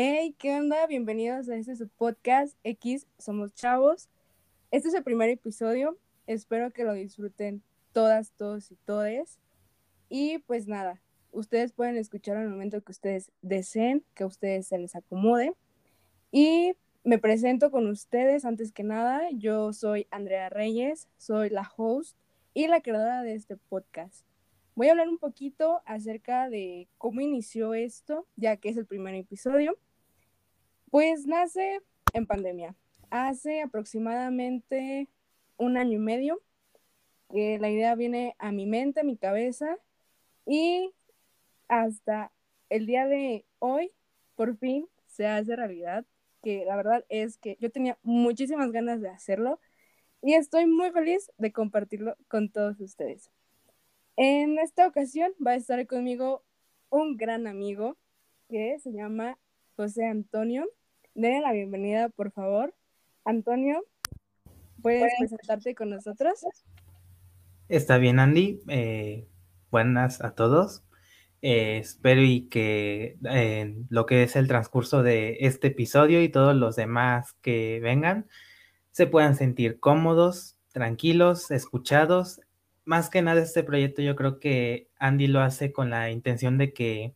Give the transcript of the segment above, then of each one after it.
Hey, ¿qué onda? Bienvenidos a este su podcast X Somos Chavos. Este es el primer episodio. Espero que lo disfruten todas, todos y todes. Y pues nada, ustedes pueden escuchar al momento que ustedes deseen, que a ustedes se les acomode. Y me presento con ustedes antes que nada. Yo soy Andrea Reyes, soy la host y la creadora de este podcast. Voy a hablar un poquito acerca de cómo inició esto, ya que es el primer episodio. Pues nace en pandemia. Hace aproximadamente un año y medio que la idea viene a mi mente, a mi cabeza y hasta el día de hoy, por fin, se hace realidad, que la verdad es que yo tenía muchísimas ganas de hacerlo y estoy muy feliz de compartirlo con todos ustedes. En esta ocasión va a estar conmigo un gran amigo que se llama José Antonio. Denle la bienvenida, por favor. Antonio, ¿puedes presentarte con nosotros? Está bien, Andy. Eh, buenas a todos. Eh, espero y que en lo que es el transcurso de este episodio y todos los demás que vengan se puedan sentir cómodos, tranquilos, escuchados. Más que nada este proyecto yo creo que Andy lo hace con la intención de que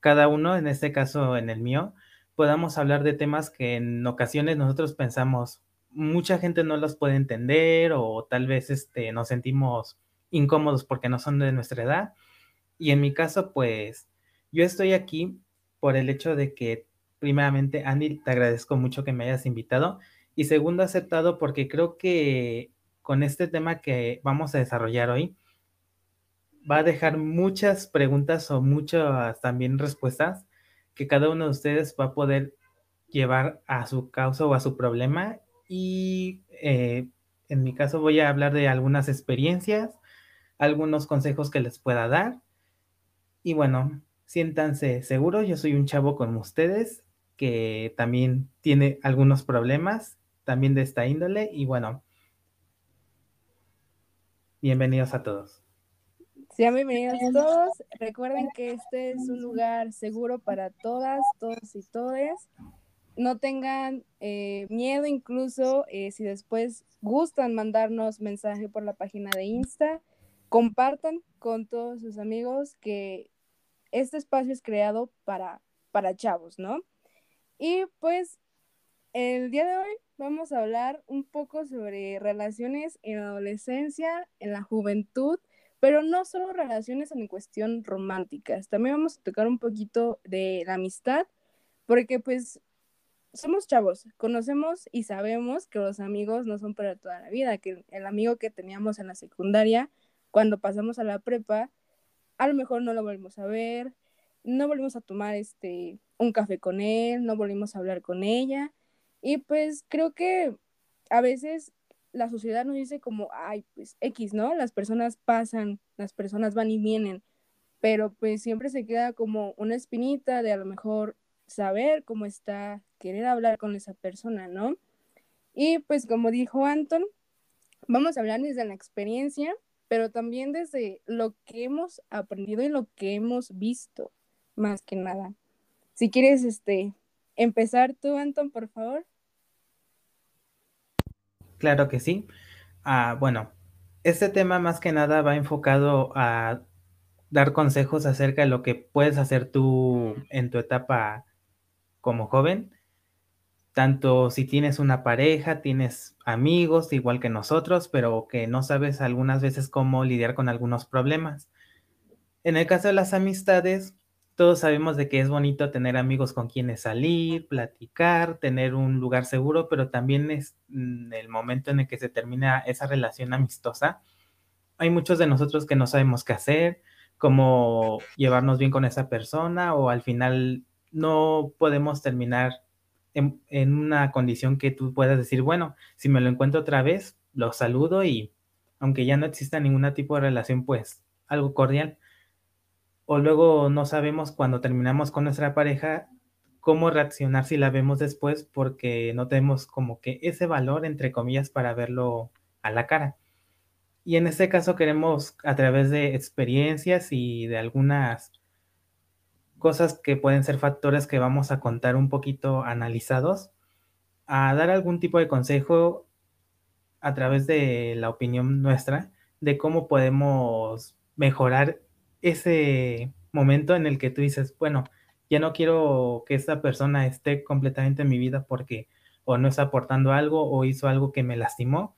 cada uno, en este caso en el mío, podamos hablar de temas que en ocasiones nosotros pensamos mucha gente no los puede entender o tal vez este, nos sentimos incómodos porque no son de nuestra edad y en mi caso, pues yo estoy aquí por el hecho de que, primeramente, Andy, te agradezco mucho que me hayas invitado. Y segundo, aceptado porque creo que con este tema que vamos a desarrollar hoy, va a dejar muchas preguntas o muchas también respuestas que cada uno de ustedes va a poder llevar a su causa o a su problema. Y eh, en mi caso voy a hablar de algunas experiencias, algunos consejos que les pueda dar y bueno, siéntanse seguros, yo soy un chavo como ustedes que también tiene algunos problemas, también de esta índole, y bueno, bienvenidos a todos. Sean bienvenidos todos. Recuerden que este es un lugar seguro para todas, todos y todes. No tengan eh, miedo, incluso eh, si después gustan mandarnos mensaje por la página de Insta, compartan con todos sus amigos que este espacio es creado para, para chavos, ¿no? Y pues el día de hoy vamos a hablar un poco sobre relaciones en la adolescencia, en la juventud, pero no solo relaciones en cuestión románticas, también vamos a tocar un poquito de la amistad, porque pues somos chavos, conocemos y sabemos que los amigos no son para toda la vida, que el amigo que teníamos en la secundaria, cuando pasamos a la prepa, a lo mejor no lo volvemos a ver, no volvimos a tomar este un café con él, no volvimos a hablar con ella. Y pues creo que a veces la sociedad nos dice como, ay, pues X, ¿no? Las personas pasan, las personas van y vienen, pero pues siempre se queda como una espinita de a lo mejor saber cómo está, querer hablar con esa persona, ¿no? Y pues como dijo Anton, vamos a hablar desde la experiencia pero también desde lo que hemos aprendido y lo que hemos visto, más que nada. Si quieres, este, empezar tú, Anton, por favor. Claro que sí. Ah, bueno, este tema más que nada va enfocado a dar consejos acerca de lo que puedes hacer tú en tu etapa como joven tanto si tienes una pareja, tienes amigos igual que nosotros, pero que no sabes algunas veces cómo lidiar con algunos problemas. En el caso de las amistades, todos sabemos de que es bonito tener amigos con quienes salir, platicar, tener un lugar seguro, pero también es mm, el momento en el que se termina esa relación amistosa. Hay muchos de nosotros que no sabemos qué hacer, cómo llevarnos bien con esa persona o al final no podemos terminar en, una condición que tú puedas decir, bueno, si me lo encuentro otra vez, lo saludo y aunque ya no exista ningún tipo de relación, pues algo cordial. O luego no sabemos cuando terminamos con nuestra pareja cómo reaccionar si la vemos después porque no tenemos como que ese valor, entre comillas, para verlo a la cara. Y en este caso queremos, a través de experiencias y de algunas cosas que pueden ser factores que vamos a contar un poquito analizados, a dar algún tipo de consejo a través de la opinión nuestra de cómo podemos mejorar ese momento en el que tú dices, bueno, ya no quiero que esta persona esté completamente en mi vida porque o no está aportando algo o hizo algo que me lastimó,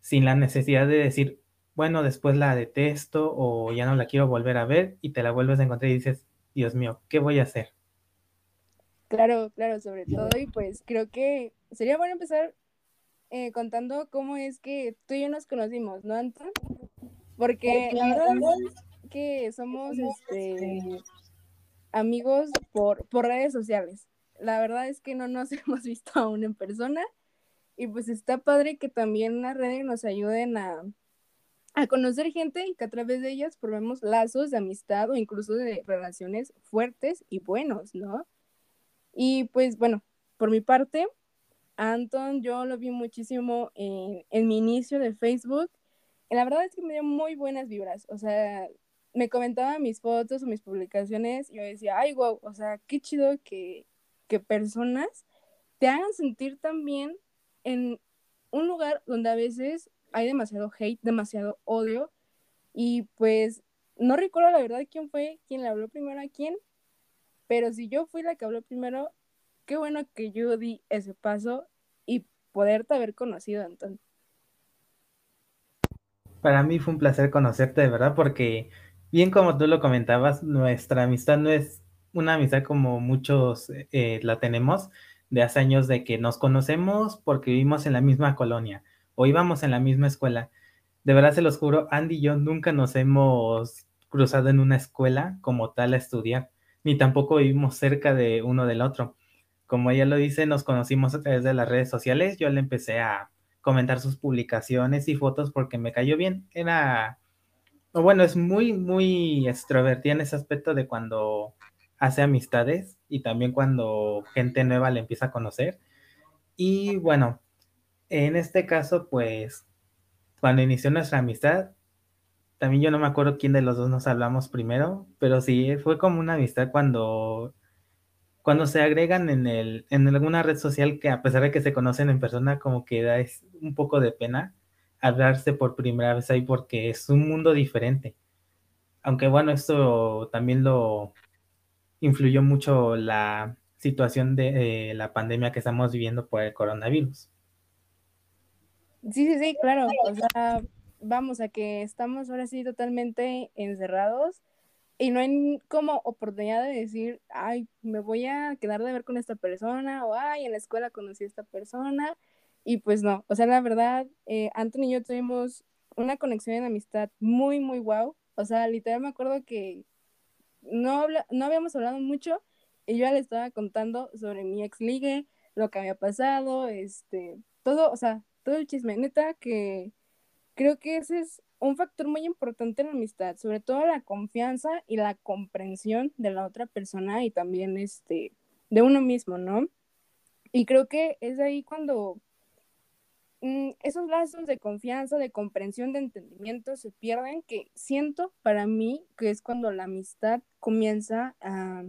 sin la necesidad de decir, bueno, después la detesto o ya no la quiero volver a ver y te la vuelves a encontrar y dices, Dios mío, ¿qué voy a hacer? Claro, claro, sobre todo y pues creo que sería bueno empezar eh, contando cómo es que tú y yo nos conocimos, ¿no, Anton? Porque que somos este, amigos por, por redes sociales. La verdad es que no nos hemos visto aún en persona y pues está padre que también las redes nos ayuden a, a conocer gente y que a través de ellas probemos lazos de amistad o incluso de relaciones fuertes y buenos, ¿no? Y pues bueno, por mi parte, Anton yo lo vi muchísimo en, en mi inicio de Facebook. Y la verdad es que me dio muy buenas vibras. O sea, me comentaba mis fotos o mis publicaciones y yo decía, ay, wow, o sea, qué chido que, que personas te hagan sentir tan bien en un lugar donde a veces hay demasiado hate, demasiado odio. Y pues no recuerdo la verdad quién fue quien le habló primero a quién, pero si yo fui la que habló primero, qué bueno que yo di ese paso y poderte haber conocido entonces. Para mí fue un placer conocerte, de verdad, porque bien como tú lo comentabas, nuestra amistad no es una amistad como muchos eh, la tenemos de hace años de que nos conocemos porque vivimos en la misma colonia o íbamos en la misma escuela. De verdad se los juro, Andy y yo nunca nos hemos cruzado en una escuela como tal a estudiar, ni tampoco vivimos cerca de uno del otro. Como ella lo dice, nos conocimos a través de las redes sociales. Yo le empecé a comentar sus publicaciones y fotos porque me cayó bien. Era bueno, es muy, muy extrovertida en ese aspecto de cuando hace amistades y también cuando gente nueva le empieza a conocer. Y bueno, en este caso, pues, cuando inició nuestra amistad, también yo no me acuerdo quién de los dos nos hablamos primero, pero sí, fue como una amistad cuando, cuando se agregan en, el, en alguna red social que a pesar de que se conocen en persona, como que da es un poco de pena hablarse por primera vez ahí porque es un mundo diferente. Aunque bueno, esto también lo influyó mucho la situación de la pandemia que estamos viviendo por el coronavirus. Sí, sí, sí, claro. O sea, vamos a que estamos ahora sí totalmente encerrados y no hay como oportunidad de decir, ay, me voy a quedar de ver con esta persona o ay, en la escuela conocí a esta persona y pues no, o sea, la verdad, eh, Anthony y yo tuvimos una conexión en amistad muy, muy guau. O sea, literal me acuerdo que no, no habíamos hablado mucho y yo ya le estaba contando sobre mi ex ligue, lo que había pasado, este, todo, o sea, todo el chisme. Neta que creo que ese es un factor muy importante en la amistad, sobre todo la confianza y la comprensión de la otra persona y también este, de uno mismo, ¿no? Y creo que es ahí cuando esos lazos de confianza, de comprensión, de entendimiento se pierden, que siento para mí que es cuando la amistad comienza a,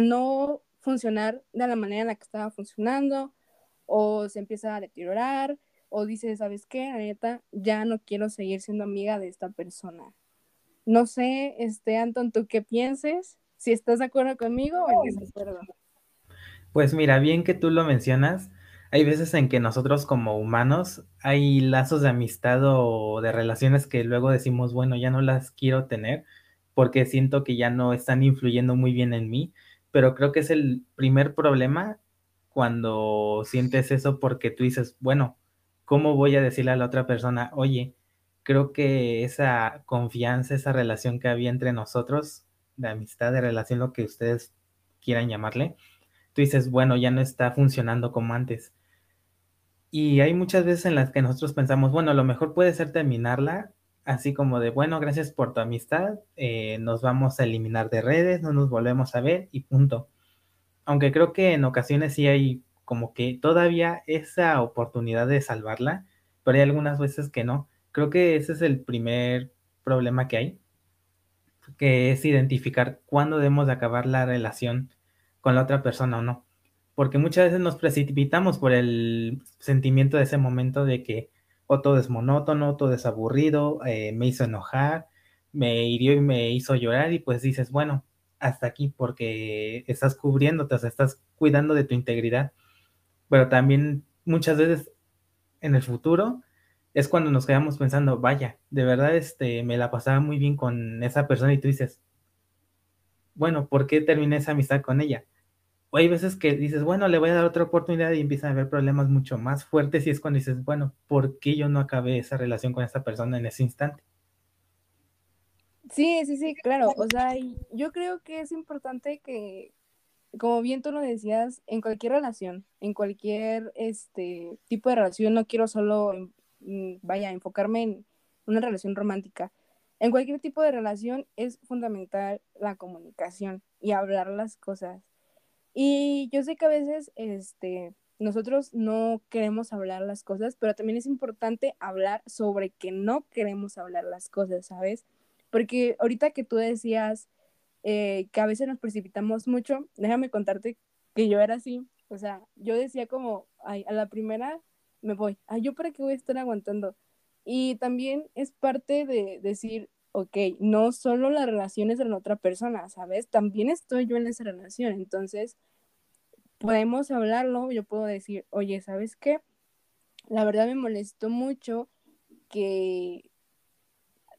no funcionar de la manera en la que estaba funcionando, o se empieza a deteriorar, o dice, ¿sabes qué? neta, ya no quiero seguir siendo amiga de esta persona. No sé, este, Anton, ¿tú qué pienses? Si estás de acuerdo conmigo o en desacuerdo. Pues mira, bien que tú lo mencionas, hay veces en que nosotros como humanos hay lazos de amistad o de relaciones que luego decimos, bueno, ya no las quiero tener porque siento que ya no están influyendo muy bien en mí, pero creo que es el primer problema cuando sientes eso porque tú dices, bueno, ¿cómo voy a decirle a la otra persona, oye, creo que esa confianza, esa relación que había entre nosotros, de amistad, de relación, lo que ustedes quieran llamarle, tú dices, bueno, ya no está funcionando como antes. Y hay muchas veces en las que nosotros pensamos, bueno, lo mejor puede ser terminarla, así como de, bueno, gracias por tu amistad, eh, nos vamos a eliminar de redes, no nos volvemos a ver y punto. Aunque creo que en ocasiones sí hay como que todavía esa oportunidad de salvarla, pero hay algunas veces que no. Creo que ese es el primer problema que hay. que es identificar cuándo debemos de acabar la relación con la otra persona o no. Porque muchas veces nos precipitamos por el sentimiento de ese momento de que o todo es monótono, todo es aburrido, eh, me hizo enojar, me hirió y me hizo llorar y pues dices, bueno, hasta aquí porque estás cubriéndote, estás cuidando de tu integridad. Pero también muchas veces en el futuro es cuando nos quedamos pensando, vaya, de verdad este, me la pasaba muy bien con esa persona y tú dices, bueno, ¿por qué terminé esa amistad con ella? O hay veces que dices, bueno, le voy a dar otra oportunidad y empiezan a haber problemas mucho más fuertes y es cuando dices, bueno, ¿por qué yo no acabé esa relación con esa persona en ese instante? Sí, sí, sí, claro. O sea, yo creo que es importante que, como bien tú lo decías, en cualquier relación, en cualquier este tipo de relación, no quiero solo, mm, vaya, enfocarme en una relación romántica. En cualquier tipo de relación es fundamental la comunicación y hablar las cosas. Y yo sé que a veces, este, nosotros no queremos hablar las cosas, pero también es importante hablar sobre que no queremos hablar las cosas, ¿sabes? Porque ahorita que tú decías eh, que a veces nos precipitamos mucho, déjame contarte que yo era así. O sea, yo decía como, ay, a la primera me voy. Ay, ¿yo para qué voy a estar aguantando? Y también es parte de decir, ok, no solo las relaciones de la otra persona, ¿sabes? También estoy yo en esa relación. Entonces, podemos hablarlo. Yo puedo decir, oye, ¿sabes qué? La verdad me molestó mucho que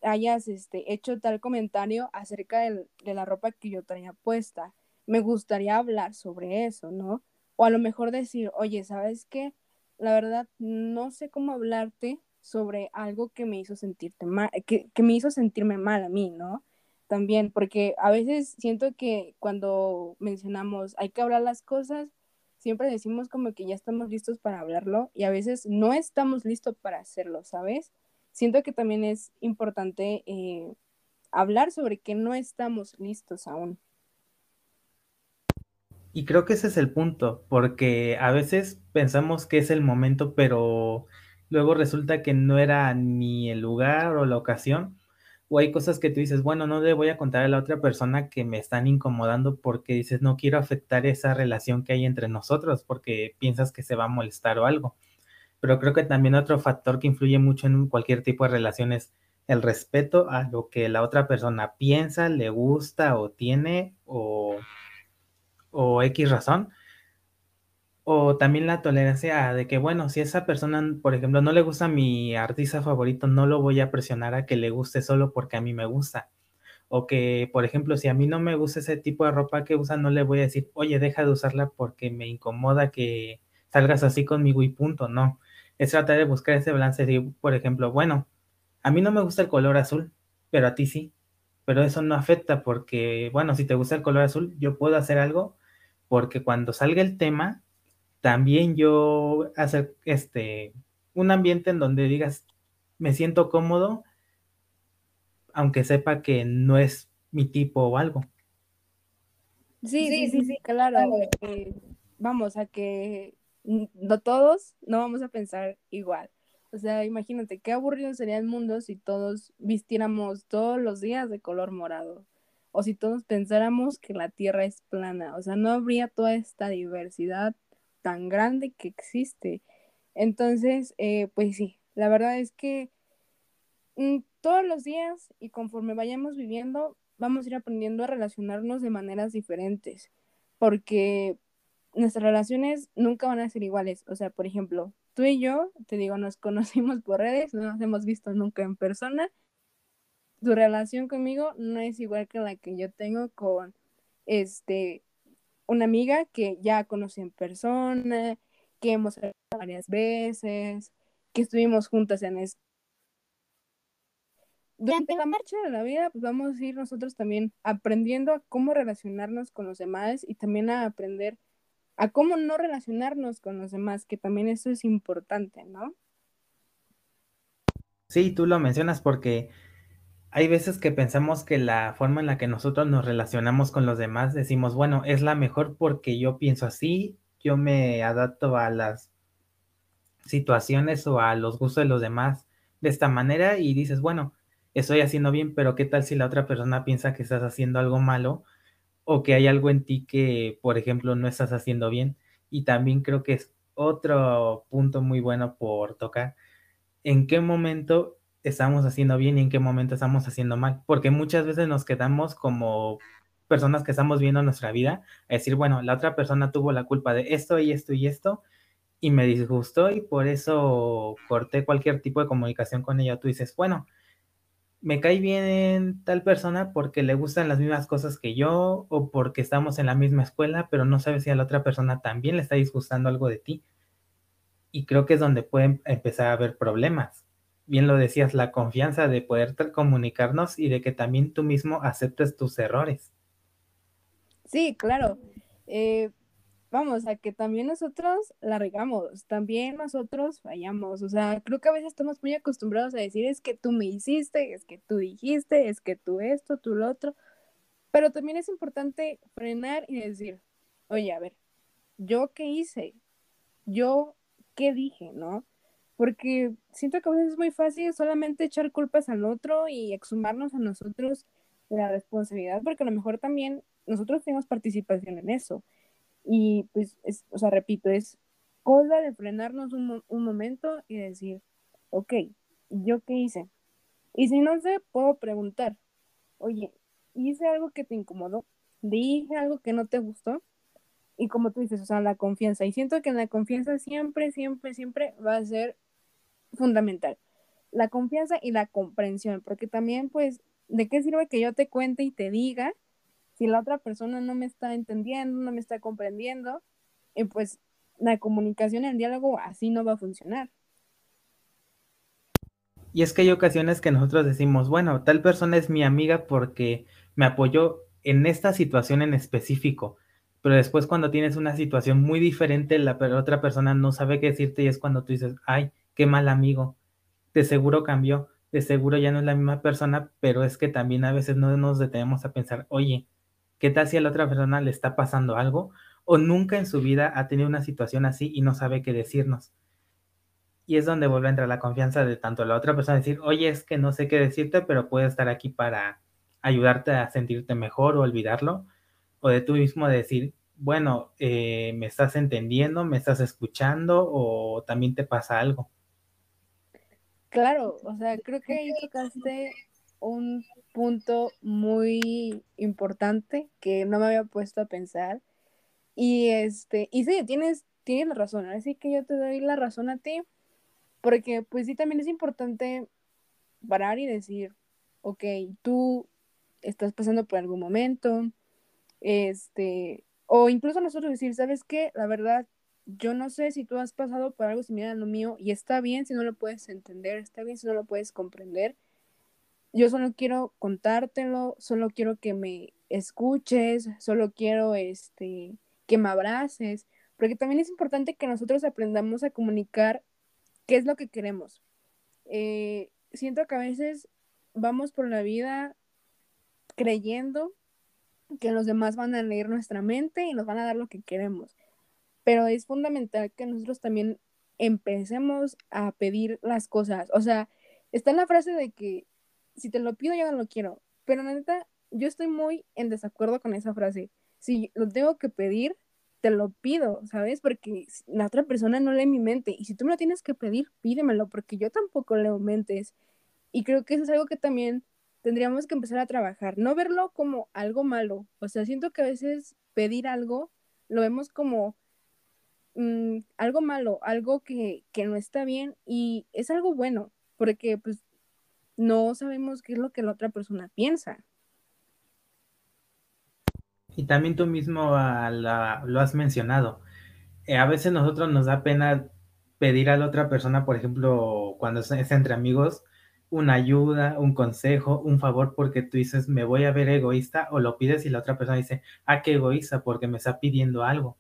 hayas este, hecho tal comentario acerca de la ropa que yo traía puesta. Me gustaría hablar sobre eso, ¿no? O a lo mejor decir, oye, ¿sabes qué? La verdad, no sé cómo hablarte sobre algo que me hizo sentirte mal, que, que me hizo sentirme mal a mí, ¿no? También, porque a veces siento que cuando mencionamos hay que hablar las cosas, siempre decimos como que ya estamos listos para hablarlo y a veces no estamos listos para hacerlo, ¿sabes? siento que también es importante eh, hablar sobre que no estamos listos aún. Y creo que ese es el punto, porque a veces pensamos que es el momento, pero luego resulta que no era ni el lugar o la ocasión, o hay cosas que tú dices, bueno, no le voy a contar a la otra persona que me están incomodando porque dices, no quiero afectar esa relación que hay entre nosotros, porque piensas que se va a molestar o algo pero creo que también otro factor que influye mucho en cualquier tipo de relación es el respeto a lo que la otra persona piensa, le gusta o tiene o, o X razón. O también la tolerancia de que, bueno, si esa persona, por ejemplo, no le gusta mi artista favorito, no lo voy a presionar a que le guste solo porque a mí me gusta. O que, por ejemplo, si a mí no me gusta ese tipo de ropa que usa, no le voy a decir, oye, deja de usarla porque me incomoda que salgas así conmigo y punto, no es tratar de buscar ese balance de, por ejemplo, bueno, a mí no me gusta el color azul, pero a ti sí. Pero eso no afecta porque, bueno, si te gusta el color azul, yo puedo hacer algo porque cuando salga el tema, también yo hacer este un ambiente en donde digas, me siento cómodo, aunque sepa que no es mi tipo o algo. Sí, sí, sí, sí, claro. vamos, a que no todos no vamos a pensar igual. O sea, imagínate qué aburrido sería el mundo si todos vistiéramos todos los días de color morado. O si todos pensáramos que la Tierra es plana. O sea, no habría toda esta diversidad tan grande que existe. Entonces, eh, pues sí, la verdad es que mm, todos los días y conforme vayamos viviendo, vamos a ir aprendiendo a relacionarnos de maneras diferentes. Porque nuestras relaciones nunca van a ser iguales. O sea, por ejemplo, tú y yo, te digo, nos conocimos por redes, no nos hemos visto nunca en persona. Tu relación conmigo no es igual que la que yo tengo con este una amiga que ya conocí en persona, que hemos hablado varias veces, que estuvimos juntas en es durante la marcha de la vida, pues vamos a ir nosotros también aprendiendo a cómo relacionarnos con los demás y también a aprender a cómo no relacionarnos con los demás, que también eso es importante, ¿no? Sí, tú lo mencionas porque hay veces que pensamos que la forma en la que nosotros nos relacionamos con los demás, decimos, bueno, es la mejor porque yo pienso así, yo me adapto a las situaciones o a los gustos de los demás de esta manera y dices, bueno, estoy haciendo bien, pero ¿qué tal si la otra persona piensa que estás haciendo algo malo o que hay algo en ti que, por ejemplo, no estás haciendo bien? Y también creo que es otro punto muy bueno por tocar. ¿En qué momento estamos haciendo bien y en qué momento estamos haciendo mal? Porque muchas veces nos quedamos como personas que estamos viendo nuestra vida a decir, bueno, la otra persona tuvo la culpa de esto y esto y esto y me disgustó y por eso corté cualquier tipo de comunicación con ella. Tú dices, bueno, me cae bien tal persona porque le gustan las mismas cosas que yo o porque estamos en la misma escuela, pero no sabes si a la otra persona también le está disgustando algo de ti. Y creo que es donde pueden empezar a haber problemas. Bien lo decías, la confianza de poder comunicarnos y de que también tú mismo aceptes tus errores. Sí, claro. Eh, vamos, a que también nosotros la regamos, también nosotros fallamos, o sea, creo que a veces estamos muy acostumbrados a decir es que tú me hiciste, es que tú dijiste, es que tú esto, tú lo otro, pero también es importante frenar y decir, oye, a ver, ¿yo qué hice? ¿Yo qué dije, no? Porque siento que a veces es muy fácil solamente echar culpas al otro y exhumarnos a nosotros la responsabilidad, porque a lo mejor también nosotros tenemos participación en eso. Y pues, es, o sea, repito, es cosa de frenarnos un, un momento y decir, ok, ¿yo qué hice? Y si no sé, puedo preguntar, oye, ¿hice algo que te incomodó? ¿Dije algo que no te gustó? Y como tú dices, o sea, la confianza. Y siento que la confianza siempre, siempre, siempre va a ser fundamental. La confianza y la comprensión, porque también, pues, ¿de qué sirve que yo te cuente y te diga si la otra persona no me está entendiendo, no me está comprendiendo, y pues la comunicación, el diálogo así no va a funcionar. Y es que hay ocasiones que nosotros decimos, bueno, tal persona es mi amiga porque me apoyó en esta situación en específico, pero después cuando tienes una situación muy diferente, la otra persona no sabe qué decirte y es cuando tú dices, ay, qué mal amigo, de seguro cambió, de seguro ya no es la misma persona, pero es que también a veces no nos detenemos a pensar, oye, ¿Qué tal si a la otra persona le está pasando algo o nunca en su vida ha tenido una situación así y no sabe qué decirnos? Y es donde vuelve a entrar la confianza de tanto la otra persona decir, oye, es que no sé qué decirte, pero puedo estar aquí para ayudarte a sentirte mejor o olvidarlo. O de tú mismo decir, bueno, eh, me estás entendiendo, me estás escuchando o también te pasa algo. Claro, o sea, creo que ahí tocaste un punto muy importante que no me había puesto a pensar. Y este, y sí, tienes, tienes la razón, así que yo te doy la razón a ti, porque pues sí, también es importante parar y decir, ok, tú estás pasando por algún momento, este, o incluso nosotros decir, ¿sabes qué? La verdad, yo no sé si tú has pasado por algo similar a lo mío y está bien si no lo puedes entender, está bien si no lo puedes comprender, yo solo quiero contártelo, solo quiero que me escuches, solo quiero este, que me abraces, porque también es importante que nosotros aprendamos a comunicar qué es lo que queremos. Eh, siento que a veces vamos por la vida creyendo que los demás van a leer nuestra mente y nos van a dar lo que queremos, pero es fundamental que nosotros también empecemos a pedir las cosas. O sea, está la frase de que si te lo pido, yo no lo quiero. Pero la neta, yo estoy muy en desacuerdo con esa frase. Si lo tengo que pedir, te lo pido, ¿sabes? Porque la otra persona no lee mi mente. Y si tú me lo tienes que pedir, pídemelo, porque yo tampoco leo mentes. Y creo que eso es algo que también tendríamos que empezar a trabajar. No verlo como algo malo. O sea, siento que a veces pedir algo lo vemos como mm, algo malo, algo que, que no está bien. Y es algo bueno, porque pues no sabemos qué es lo que la otra persona piensa. Y también tú mismo ah, lo has mencionado. Eh, a veces nosotros nos da pena pedir a la otra persona, por ejemplo, cuando es, entre amigos, una ayuda, un consejo, un favor, porque tú dices, me voy a ver egoísta, o lo pides y la otra persona dice, ah, qué egoísta, porque me está pidiendo algo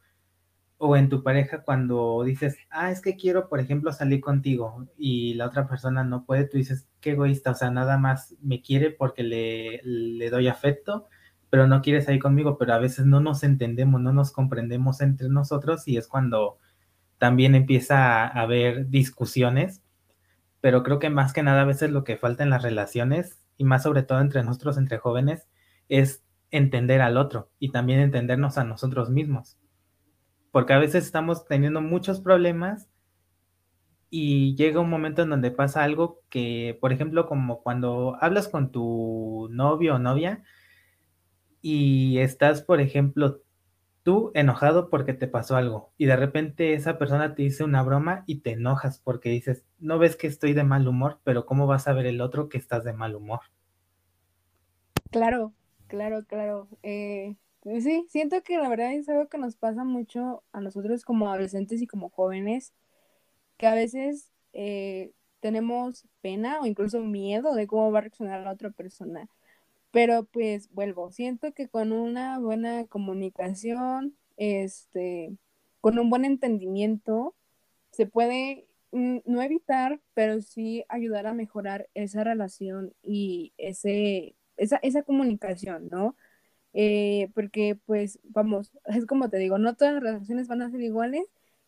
o en tu pareja cuando dices, ah, es que quiero, por ejemplo, salir contigo y la otra persona no puede, tú dices, qué egoísta, o sea, nada más me quiere porque le, le doy afecto, pero no quiere salir conmigo, pero a veces no nos entendemos, no nos comprendemos entre nosotros y es cuando también empieza a haber discusiones, pero creo que más que nada a veces lo que falta en las relaciones y más sobre todo entre nosotros, entre jóvenes, es entender al otro y también entendernos a nosotros mismos. Porque a veces estamos teniendo muchos problemas y llega un momento en donde pasa algo que, por ejemplo, como cuando hablas con tu novio o novia y estás, por ejemplo, tú enojado porque te pasó algo y de repente esa persona te dice una broma y te enojas porque dices, no ves que estoy de mal humor, pero ¿cómo vas a ver el otro que estás de mal humor? Claro, claro, claro. Eh, sí, siento que la verdad es algo que nos pasa mucho a nosotros como adolescentes y como jóvenes, que a veces eh, tenemos pena o incluso miedo de cómo va a reaccionar la otra persona. Pero pues vuelvo, siento que con una buena comunicación, este, con un buen entendimiento, se puede no evitar, pero sí ayudar a mejorar esa relación y ese, esa, esa comunicación, ¿no? Eh, porque pues vamos, es como te digo, no todas las relaciones van a ser iguales,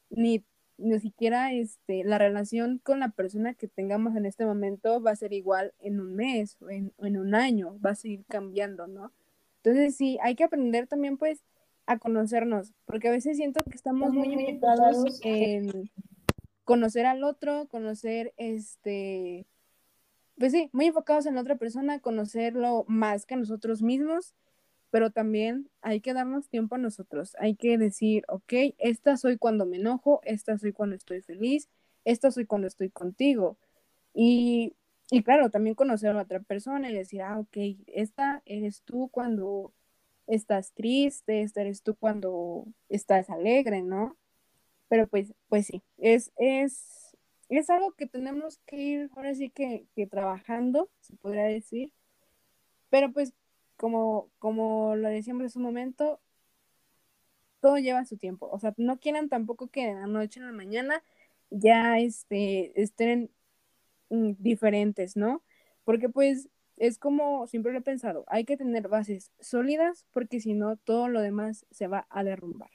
ni ni siquiera este, la relación con la persona que tengamos en este momento va a ser igual en un mes o en, un año, va a seguir cambiando, ¿no? Entonces sí, hay que aprender también pues a conocernos, porque a veces siento que estamos muy enfocados en conocer al otro, conocer este, pues sí, muy enfocados en la otra persona, conocerlo más que nosotros mismos pero también hay que darnos tiempo a nosotros. Hay que decir, ok, esta soy cuando me enojo, esta soy cuando estoy feliz, esta soy cuando estoy contigo. Y, y claro, también conocer a otra persona y decir, ah, ok, esta eres tú cuando estás triste, esta eres tú cuando estás alegre, ¿no? Pero pues, pues sí, es, es, es algo que tenemos que ir ahora sí que, que trabajando, se podría decir. Pero pues como, como lo decíamos en un momento, todo lleva su tiempo. O sea, no quieran tampoco que de la noche en la mañana ya este, estén mm, diferentes, ¿no? Porque pues es como siempre lo he pensado, hay que tener bases sólidas porque si no, todo lo demás se va a derrumbar.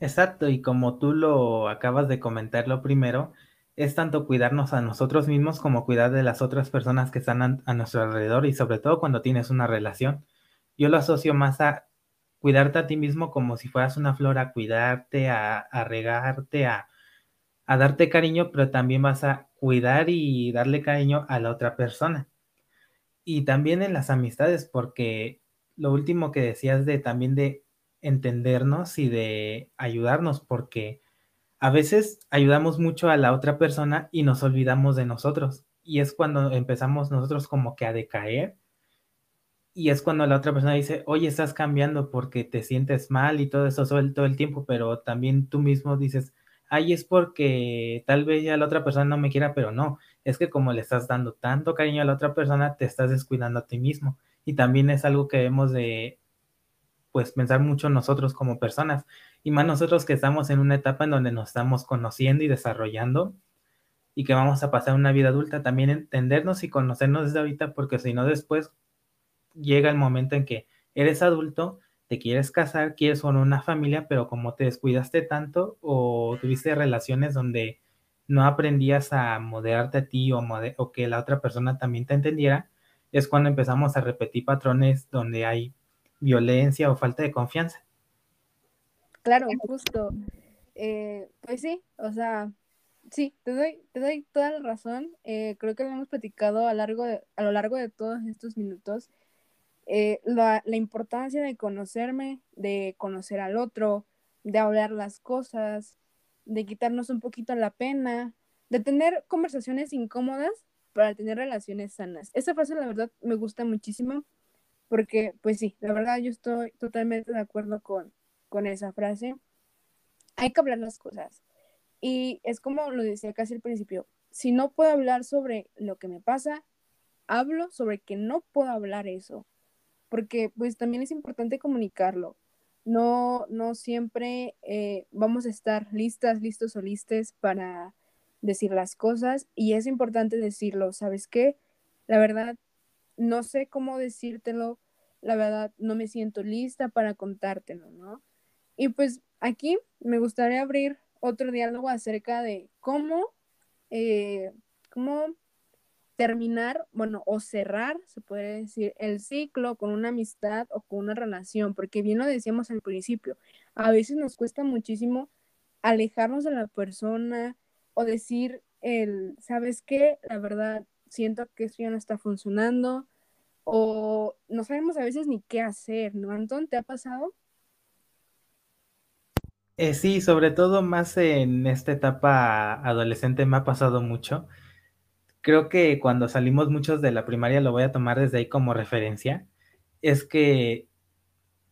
Exacto, y como tú lo acabas de comentar lo primero, es tanto cuidarnos a nosotros mismos como cuidar de las otras personas que están a, nuestro alrededor y sobre todo cuando tienes una relación. Yo lo asocio más a cuidarte a ti mismo como si fueras una flor, a cuidarte, a, regarte, a, a darte cariño, pero también vas a cuidar y darle cariño a la otra persona. Y también en las amistades, porque lo último que decías de también de entendernos y de ayudarnos, porque a veces ayudamos mucho a la otra persona y nos olvidamos de nosotros. Y es cuando empezamos nosotros como que a decaer. Y es cuando la otra persona dice, oye, estás cambiando porque te sientes mal y todo eso todo el tiempo, pero también tú mismo dices, ay, es porque tal vez ya la otra persona no me quiera, pero no, es que como le estás dando tanto cariño a la otra persona, te estás descuidando a ti mismo. Y también es algo que debemos de, pues, pensar mucho nosotros como personas y más nosotros que estamos en una etapa en donde nos estamos conociendo y desarrollando y que vamos a pasar una vida adulta, también entendernos y conocernos desde ahorita, porque si no después llega el momento en que eres adulto, te quieres casar, quieres formar una familia, pero como te descuidaste tanto o tuviste relaciones donde no aprendías a moderarte a ti o, o que la otra persona también te entendiera, es cuando empezamos a repetir patrones donde hay violencia o falta de confianza. Claro, justo. Eh, pues sí, o sea, sí, te doy, te doy toda la razón. Eh, creo que lo hemos platicado a, largo a lo largo de todos estos minutos. Eh, la, la, importancia de conocerme, de conocer al otro, de hablar las cosas, de quitarnos un poquito la pena, de tener conversaciones incómodas para tener relaciones sanas. Esa frase, la verdad, me gusta muchísimo porque, pues sí, la verdad yo estoy totalmente de acuerdo con, con esa frase, hay que hablar las cosas. Y es como lo decía casi al principio, si no puedo hablar sobre lo que me pasa, hablo sobre que no puedo hablar eso, porque pues también es importante comunicarlo. No, no siempre eh, vamos a estar listas, listos o listes para decir las cosas y es importante decirlo, ¿sabes qué? La verdad, no sé cómo decírtelo, la verdad, no me siento lista para contártelo, ¿no? Y pues aquí me gustaría abrir otro diálogo acerca de cómo, eh, cómo terminar, bueno, o cerrar, se puede decir, el ciclo con una amistad o con una relación, porque bien lo decíamos al principio, a veces nos cuesta muchísimo alejarnos de la persona o decir el, ¿sabes qué? La verdad, siento que esto ya no está funcionando o no sabemos a veces ni qué hacer, ¿no, Anton? ¿Te ha pasado? Eh, sí, sobre todo más en esta etapa adolescente me ha pasado mucho. Creo que cuando salimos muchos de la primaria, lo voy a tomar desde ahí como referencia, es que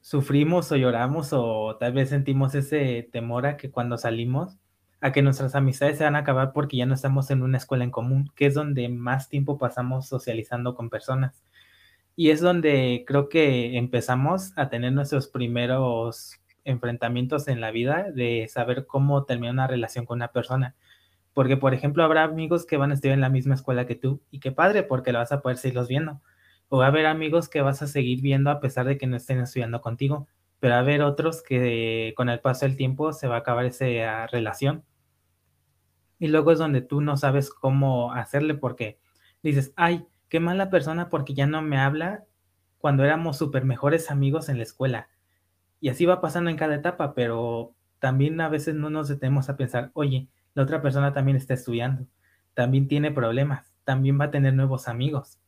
sufrimos o lloramos o tal vez sentimos ese temor a que cuando salimos, a que nuestras amistades se van a acabar porque ya no estamos en una escuela en común, que es donde más tiempo pasamos socializando con personas. Y es donde creo que empezamos a tener nuestros primeros enfrentamientos en la vida de saber cómo terminar una relación con una persona. Porque, por ejemplo, habrá amigos que van a estudiar en la misma escuela que tú y qué padre porque lo vas a poder seguirlos viendo. O va a haber amigos que vas a seguir viendo a pesar de que no estén estudiando contigo, pero va a haber otros que con el paso del tiempo se va a acabar esa relación. Y luego es donde tú no sabes cómo hacerle porque dices, ay, qué mala persona porque ya no me habla cuando éramos súper mejores amigos en la escuela. Y así va pasando en cada etapa, pero también a veces no nos detenemos a pensar, oye, la otra persona también está estudiando, también tiene problemas, también va a tener nuevos amigos.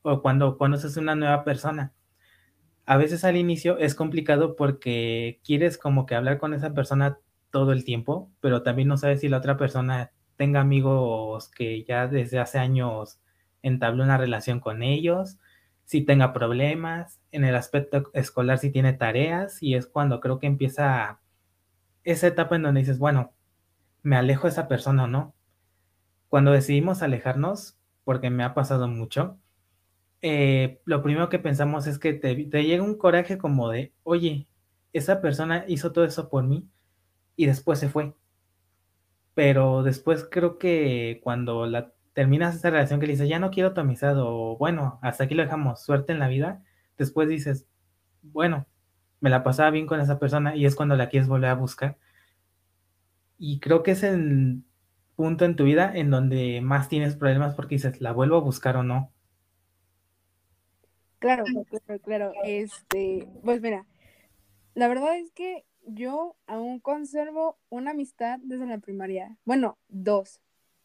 O cuando conoces una nueva persona. A veces al inicio es complicado porque quieres como que hablar con esa persona todo el tiempo, pero también no sabes si la otra persona tenga amigos que ya desde hace años entabló una relación con ellos si tenga problemas, en el aspecto escolar si tiene tareas y es cuando creo que empieza esa etapa en donde dices, bueno, me alejo de esa persona o no. Cuando decidimos alejarnos, porque me ha pasado mucho, eh, lo primero que pensamos es que te, te llega un coraje como de, oye, esa persona hizo todo eso por mí y después se fue. Pero después creo que cuando la terminas esa relación que le dices, ya no quiero tu amistad, o bueno, hasta aquí lo dejamos, suerte en la vida, después dices, bueno, me la pasaba bien con esa persona y es cuando la quieres volver a buscar. Y creo que es el punto en tu vida en donde más tienes problemas porque dices, ¿la vuelvo a buscar o no? Claro, claro, claro. Este, pues mira, la verdad es que yo aún conservo una amistad desde la primaria. Bueno, dos,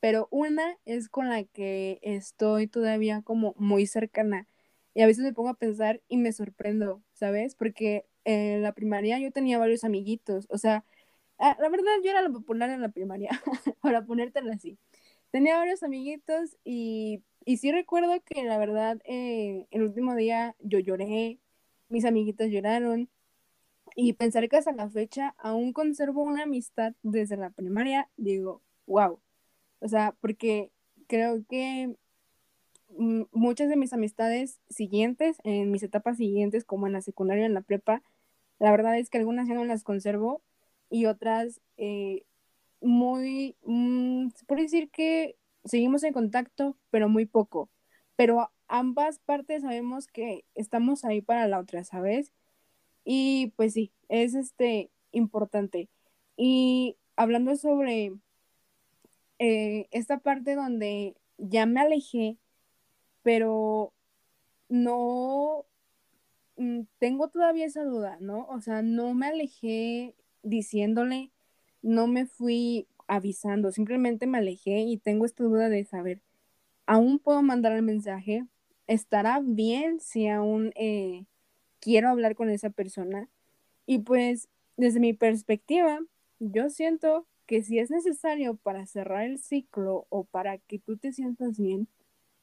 pero una es con la que estoy todavía como muy cercana. Y a veces me pongo a pensar y me sorprendo, ¿sabes? Porque en la primaria yo tenía varios amiguitos, o sea, ah, la verdad yo era la popular en la primaria, para ponértela así. Tenía varios amiguitos y, y sí recuerdo que la verdad eh, el último día yo lloré, mis amiguitos lloraron y pensar que hasta la fecha aún conservo una amistad desde la primaria, digo, wow, o sea, porque creo que muchas de mis amistades siguientes, en mis etapas siguientes, como en la secundaria, en la prepa, la verdad es que algunas ya no las conservo y otras eh, muy, mm, se decir que seguimos en contacto, pero muy poco. Pero ambas partes sabemos que estamos ahí para la otra, ¿sabes? Y pues sí, es este importante. Y hablando sobre eh, esta parte donde ya me alejé, pero no mm, tengo todavía esa duda, ¿no? O sea, no me alejé diciéndole, no me fui avisando, simplemente me alejé y tengo esta duda de saber, ¿aún puedo mandar el mensaje? ¿Estará bien si aún eh, quiero hablar con esa persona? Y pues, desde mi perspectiva, yo siento que si es necesario para cerrar el ciclo o para que tú te sientas bien,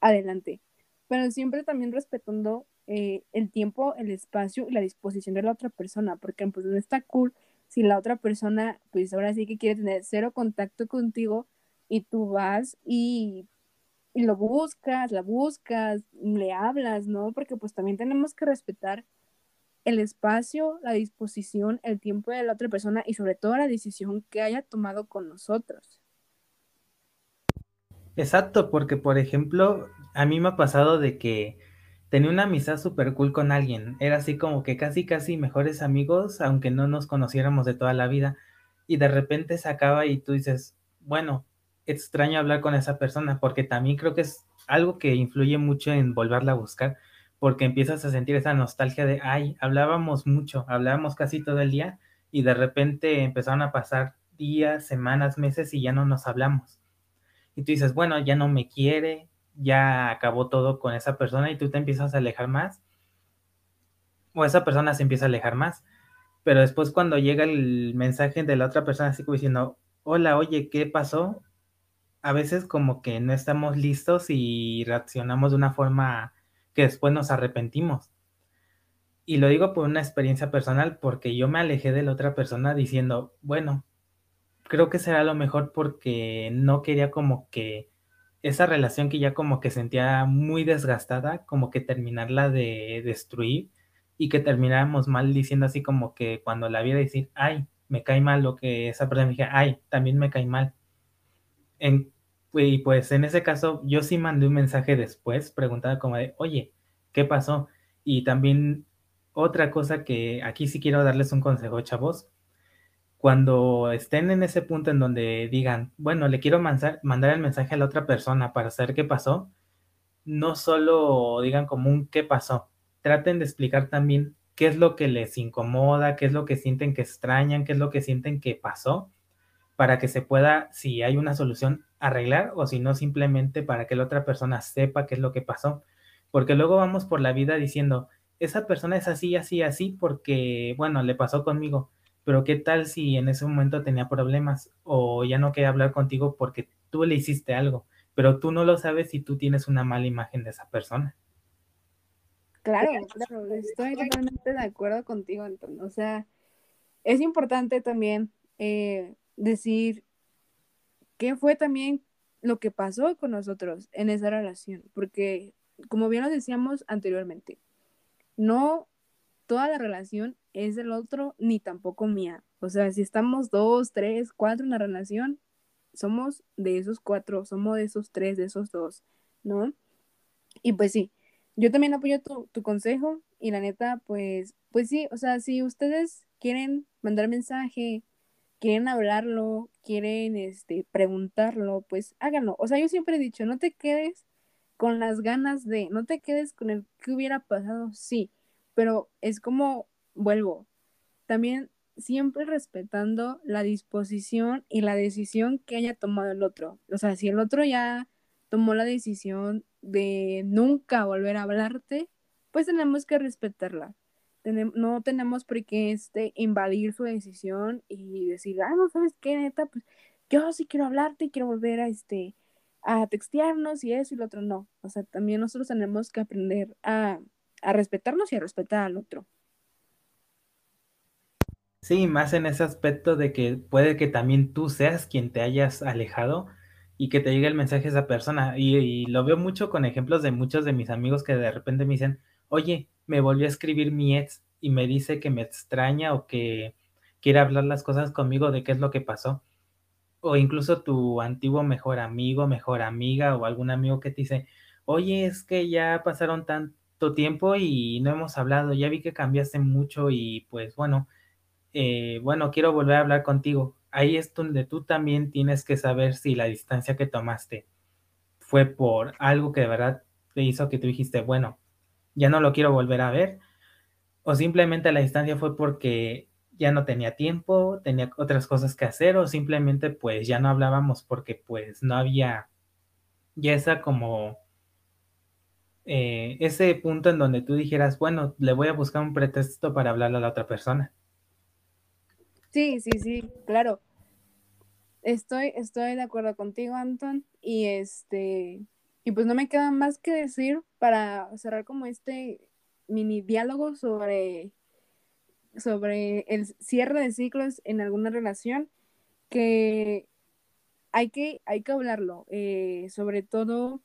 adelante. Pero siempre también respetando eh, el tiempo, el espacio y la disposición de la otra persona, porque pues no está cool si la otra persona, pues ahora sí que quiere tener cero contacto contigo y tú vas y, y lo buscas, la buscas, le hablas, ¿no? Porque pues también tenemos que respetar el espacio, la disposición, el tiempo de la otra persona y sobre todo la decisión que haya tomado con nosotros. Exacto, porque por ejemplo, a mí me ha pasado de que tenía una amistad súper cool con alguien, era así como que casi casi mejores amigos, aunque no nos conociéramos de toda la vida, y de repente se acaba y tú dices, bueno, extraño hablar con esa persona, porque también creo que es algo que influye mucho en volverla a buscar, porque empiezas a sentir esa nostalgia de, ay, hablábamos mucho, hablábamos casi todo el día y de repente empezaron a pasar días, semanas, meses y ya no nos hablamos. Y tú dices, bueno, ya no me quiere, ya acabó todo con esa persona y tú te empiezas a alejar más. O esa persona se empieza a alejar más. Pero después cuando llega el mensaje de la otra persona así como diciendo, hola, oye, ¿qué pasó? A veces como que no estamos listos y reaccionamos de una forma que después nos arrepentimos. Y lo digo por una experiencia personal porque yo me alejé de la otra persona diciendo, bueno, creo que será lo mejor porque no quería como que esa relación que ya como que sentía muy desgastada, como que terminarla de destruir y que termináramos mal diciendo así como que cuando la viera decir, ay, me cae mal lo que esa persona me dije, ay, también me cae mal. En, y pues en ese caso yo sí mandé un mensaje después, preguntaba como de, oye, ¿qué pasó? Y también otra cosa que aquí sí quiero darles un consejo, chavos. Cuando estén en ese punto en donde digan, bueno, le quiero mandar, mandar el mensaje a la otra persona para saber qué pasó, no solo digan como un qué pasó, traten de explicar también qué es lo que les incomoda, qué es lo que sienten que extrañan, qué es lo que sienten que pasó, para que se pueda, si hay una solución, arreglar o si no, simplemente para que la otra persona sepa qué es lo que pasó. Porque luego vamos por la vida diciendo, esa persona es así, así, así, porque, bueno, le pasó conmigo, pero ¿qué tal si en ese momento tenía problemas o ya no quería hablar contigo porque tú le hiciste algo, pero tú no lo sabes y tú tienes una mala imagen de esa persona? Claro, claro, estoy totalmente de acuerdo contigo, Antonio. O sea, es importante también eh, decir qué fue también lo que pasó con nosotros en esa relación, porque como bien lo decíamos anteriormente, no toda la relación es del otro ni tampoco mía. O sea, si estamos dos, tres, cuatro en la relación, somos de esos cuatro, somos de esos tres, de esos dos, ¿no? Y pues sí, yo también apoyo tu, tu, consejo y la neta, pues, pues sí, o sea, si ustedes quieren mandar mensaje, quieren hablarlo, quieren este, preguntarlo, pues háganlo. O sea, yo siempre he dicho, no te quedes con las ganas de, no te quedes con el que hubiera pasado, sí, pero es como, vuelvo, también siempre respetando la disposición y la decisión que haya tomado el otro. O sea, si el otro ya tomó la decisión de nunca volver a hablarte, pues tenemos que respetarla. No tenemos por qué este, invadir su decisión y decir, ah, no sabes qué, neta, pues yo sí quiero hablarte y quiero volver a, este, a textearnos y eso y lo otro. No, o sea, también nosotros tenemos que aprender a, a respetarnos y a respetar al otro. Sí, más en ese aspecto de que puede que también tú seas quien te hayas alejado y que te llegue el mensaje a esa persona. Y, lo veo mucho con ejemplos de muchos de mis amigos que de repente me dicen, oye, me volvió a escribir mi ex y me dice que me extraña o que quiere hablar las cosas conmigo de qué es lo que pasó. O incluso tu antiguo mejor amigo, mejor amiga o algún amigo que te dice, oye, es que ya pasaron tanto tiempo y no hemos hablado, ya vi que cambiaste mucho y pues bueno, eh, bueno, quiero volver a hablar contigo ahí es donde tú también tienes que saber si la distancia que tomaste fue por algo que de verdad te hizo que tú dijiste, bueno, ya no lo quiero volver a ver, o simplemente la distancia fue porque ya no tenía tiempo, tenía otras cosas que hacer, o simplemente pues ya no hablábamos porque pues no había ya esa como eh, ese punto en donde tú dijeras, bueno, le voy a buscar un pretexto para hablarle a la otra persona. Sí, sí, sí, claro. Estoy, estoy de acuerdo contigo, Anton. Y este, y pues no me queda más que decir para cerrar como este mini diálogo sobre, sobre el cierre de ciclos en alguna relación, que hay que, hay que hablarlo, eh, sobre todo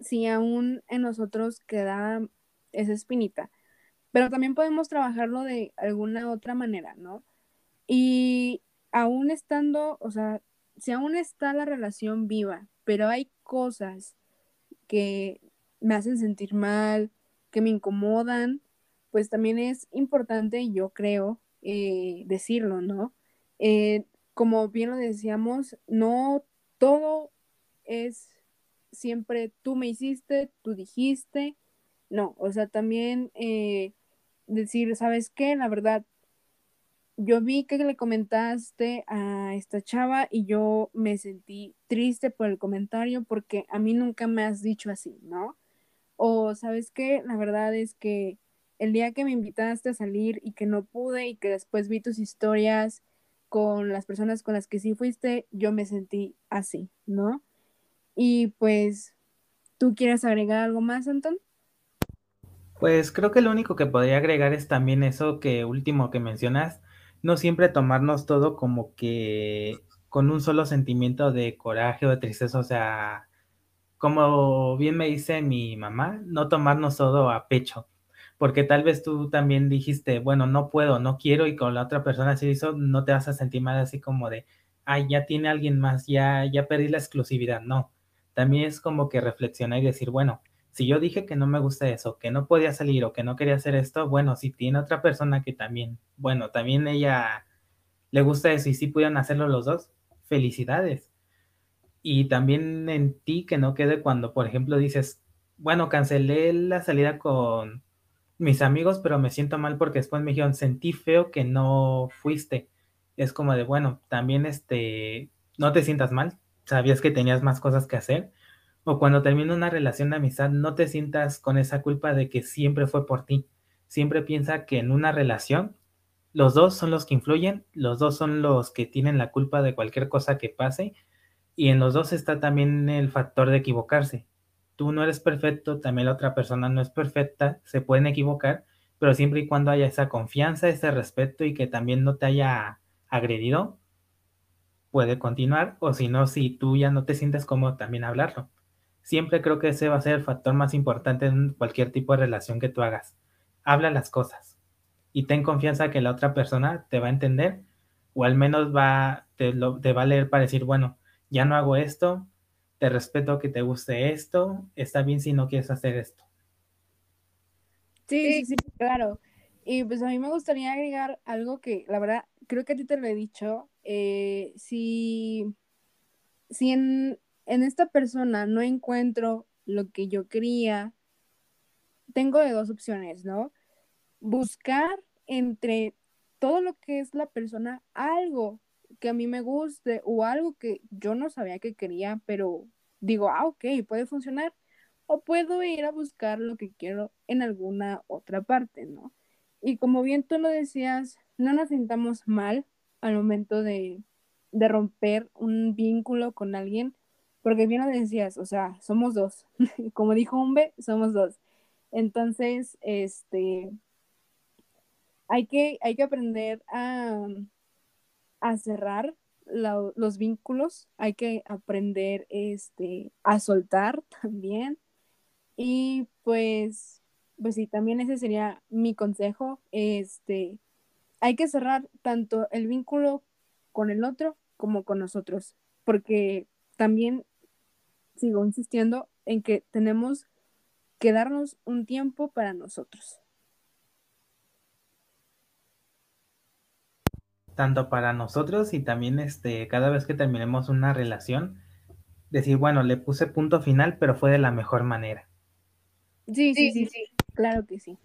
si aún en nosotros queda esa espinita. Pero también podemos trabajarlo de alguna otra manera, ¿no? Y aún estando, o sea, si aún está la relación viva, pero hay cosas que me hacen sentir mal, que me incomodan, pues también es importante, yo creo, eh, decirlo, ¿no? Eh, como bien lo decíamos, no todo es siempre tú me hiciste, tú dijiste, no, o sea, también eh, decir, ¿sabes qué? La verdad, yo vi que le comentaste a esta chava y yo me sentí triste por el comentario porque a mí nunca me has dicho así, ¿no? O sabes qué, la verdad es que el día que me invitaste a salir y que no pude y que después vi tus historias con las personas con las que sí fuiste, yo me sentí así, ¿no? Y pues, ¿tú quieres agregar algo más, Anton? Pues creo que lo único que podría agregar es también eso que último que mencionas, no siempre tomarnos todo como que con un solo sentimiento de coraje o de tristeza, o sea, como bien me dice mi mamá, no tomarnos todo a pecho, porque tal vez tú también dijiste, bueno, no puedo, no quiero, y con la otra persona se hizo, no te vas a sentir mal así como de, ay, ya tiene alguien más, ya, ya perdí la exclusividad, no. También es como que reflexionar y decir, bueno, si yo dije que no me gusta eso, que no podía salir o que no quería hacer esto, bueno, si tiene otra persona que también, bueno, también ella le gusta eso y si pudieran hacerlo los dos, felicidades. Y también en ti que no quede cuando, por ejemplo, dices, bueno, cancelé la salida con mis amigos, pero me siento mal porque después me dijeron, sentí feo que no fuiste. Es como de, bueno, también este, no te sientas mal, sabías que tenías más cosas que hacer o cuando termina una relación de amistad, no te sientas con esa culpa de que siempre fue por ti. Siempre piensa que en una relación los dos son los que influyen, los dos son los que tienen la culpa de cualquier cosa que pase y en los dos está también el factor de equivocarse. Tú no eres perfecto, también la otra persona no es perfecta, se pueden equivocar, pero siempre y cuando haya esa confianza, ese respeto y que también no te haya agredido, puede continuar o si no, si tú ya no te sientes cómodo, también hablarlo. Siempre creo que ese va a ser el factor más importante en cualquier tipo de relación que tú hagas. Habla las cosas y ten confianza que la otra persona te va a entender o al menos va, te, te va a leer para decir, bueno, ya no hago esto, te respeto que te guste esto, está bien si no quieres hacer esto. Sí, sí, sí, claro. Y pues a mí me gustaría agregar algo que la verdad creo que a ti te lo he dicho. Eh, si, si en, en esta persona no encuentro lo que yo quería, tengo de dos opciones, ¿no? Buscar entre todo lo que es la persona algo que a mí me guste o algo que yo no sabía que quería, pero digo, ah, ok, puede funcionar. O puedo ir a buscar lo que quiero en alguna otra parte, ¿no? Y como bien tú lo decías, no nos sintamos mal al momento de, de romper un vínculo con alguien, porque bien lo decías, o sea, somos dos. Como dijo Umbe, somos dos. Entonces, este, hay que, hay que aprender a, a cerrar los vínculos, hay que aprender este, a soltar también. Y pues, pues sí, también ese sería mi consejo. Este, hay que cerrar tanto el vínculo con el otro como con nosotros, porque también sigo insistiendo en que tenemos que darnos un tiempo para nosotros. Tanto para nosotros y también este, cada vez que terminemos una relación, decir, bueno, le puse punto final, pero fue de la mejor manera. Sí, sí, sí, sí, claro que sí.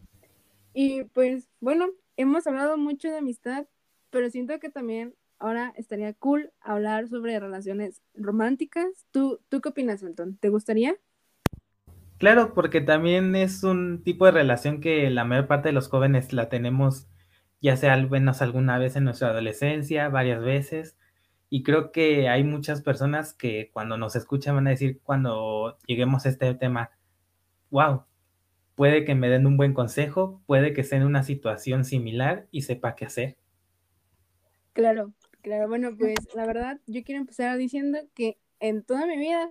Y pues bueno, hemos hablado mucho de amistad, pero siento que también ahora estaría cool hablar sobre relaciones románticas. ¿Tú, ¿tú qué opinas, Anton? ¿Te gustaría? Claro, porque también es un tipo de relación que la mayor parte de los jóvenes la tenemos, ya sea al menos alguna vez en nuestra adolescencia, varias veces. Y creo que hay muchas personas que cuando nos escuchan van a decir, cuando lleguemos a este tema, wow, puede que me den un buen consejo, puede que esté en una situación similar y sepa qué hacer. Claro, Claro, bueno, pues la verdad, yo quiero empezar diciendo que en toda mi vida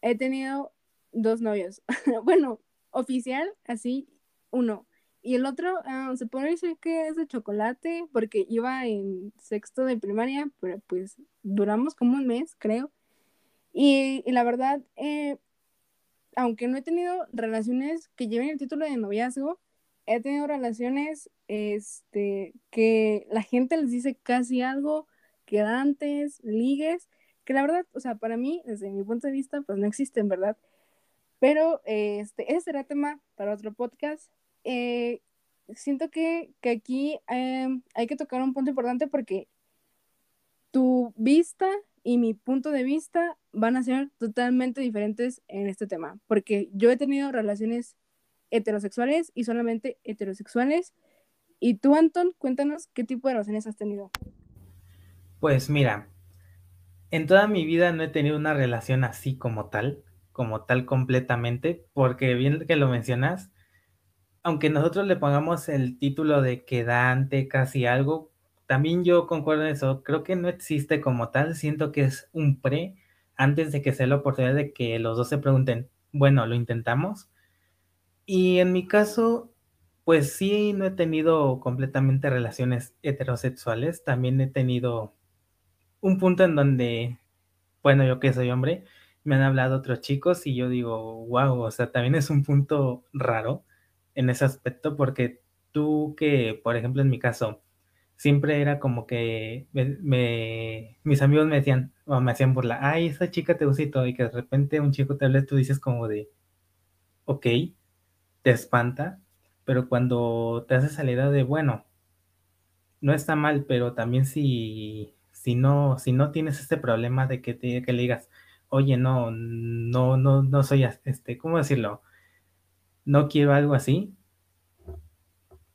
he tenido dos novios. bueno, oficial, así, uno. Y el otro, ah, se puede decir que es de chocolate, porque iba en sexto de primaria, pero pues duramos como un mes, creo. Y, la verdad, eh, aunque no he tenido relaciones que lleven el título de noviazgo, he tenido relaciones este, que la gente les dice casi algo, quedantes, ligues, que la verdad, o sea, para mí, desde mi punto de vista, pues no existen, ¿verdad? Pero este, ese será tema para otro podcast. Eh, siento que, que aquí em, hay que tocar un punto importante porque tu vista y mi punto de vista van a ser totalmente diferentes en este tema, porque yo he tenido relaciones heterosexuales y solamente heterosexuales. Y tú, Anton, cuéntanos qué tipo de relaciones has tenido. Pues mira, en toda mi vida no he tenido una relación así como tal, como tal completamente, porque bien que lo mencionas, aunque nosotros le pongamos el título de quedante, casi algo, también yo concuerdo en eso. Creo que no existe como tal. Siento que es un pre antes de que sea la oportunidad de que los dos se pregunten, bueno, ¿lo intentamos? Y en mi caso, pues sí, no he tenido completamente relaciones heterosexuales. También he tenido un punto en donde, bueno, yo que soy hombre, me han hablado otros chicos y yo digo, wow, o sea, también es un punto raro en ese aspecto porque tú que, por ejemplo, en mi caso, siempre era como que me, mis amigos me decían, o me hacían burla, ay, esa chica te gusta y todo, y que de repente un chico te habla, tú dices como de, ok, te espanta, pero cuando te haces a la idea de, bueno, no está mal, pero también si, si no, si no tienes este problema de que, te, que le digas, oye, no, no, no, no soy, este, ¿cómo decirlo? No quiero algo así,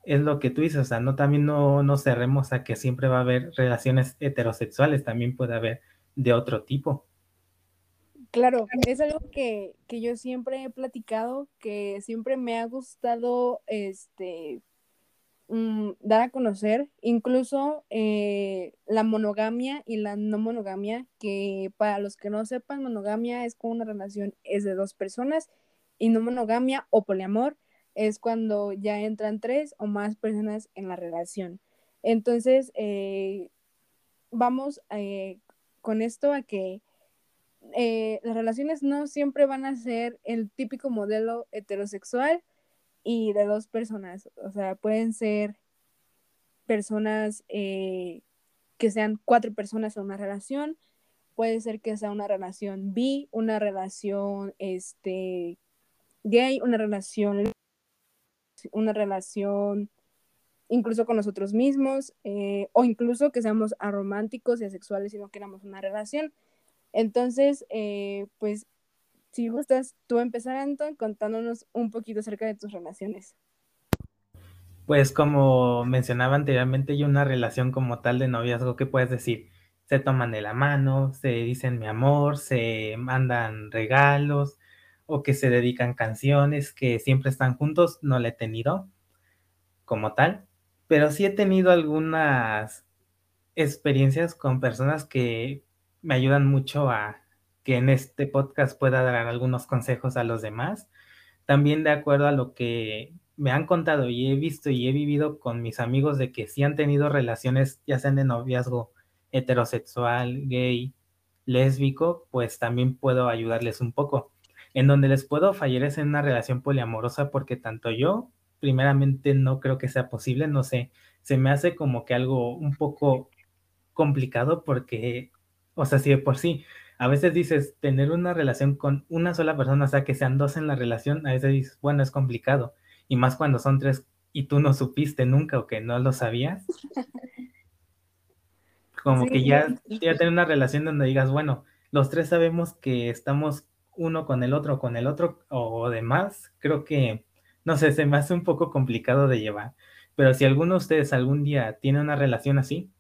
es lo que tú dices, o sea, no también no, no cerremos a que siempre va a haber relaciones heterosexuales, también puede haber de otro tipo. Claro, es algo que, que yo siempre he platicado, que siempre me ha gustado este mm, dar a conocer, incluso eh, la monogamia y la no monogamia, que para los que no sepan, monogamia es como una relación es de dos personas y no monogamia o poliamor es cuando ya entran tres o más personas en la relación. Entonces, eh, vamos eh, con esto a que eh, las relaciones no siempre van a ser el típico modelo heterosexual y de dos personas. O sea, pueden ser personas que sean cuatro personas en una relación, puede ser que sea una relación bi, una relación este, gay, una relación una relación incluso con nosotros mismos, eh, o incluso que seamos arománticos y asexuales y no queramos una relación. Entonces, eh, pues, si gustas tú empezar, Anton, contándonos un poquito acerca de tus relaciones. Pues como mencionaba anteriormente, yo una relación como tal de noviazgo, ¿qué puedes decir? Se toman de la mano, se dicen mi amor, se mandan regalos, o que se dedican canciones, que siempre están juntos, no la he tenido como tal, pero sí he tenido algunas experiencias con personas que me ayudan mucho a que en este podcast pueda dar algunos consejos a los demás. También de acuerdo a lo que me han contado y he visto y he vivido con mis amigos de que sí han tenido relaciones, ya sean de noviazgo heterosexual, gay, lésbico, pues también puedo ayudarles un poco. En donde les puedo fallar es en una relación poliamorosa porque tanto yo, primeramente, no creo que sea posible, no sé, se me hace como que algo un poco complicado porque, o sea, si de por sí, a veces dices, tener una relación con una sola persona, o sea, que sean dos en la relación, a veces dices, bueno, es complicado, y más cuando son tres y tú no supiste nunca o que no lo sabías. Como que ya, ya tener una relación donde digas, bueno, los tres sabemos que estamos uno con el otro, con el otro o demás, creo que, no sé, se me hace un poco complicado de llevar. Pero si alguno de ustedes algún día tiene una relación así,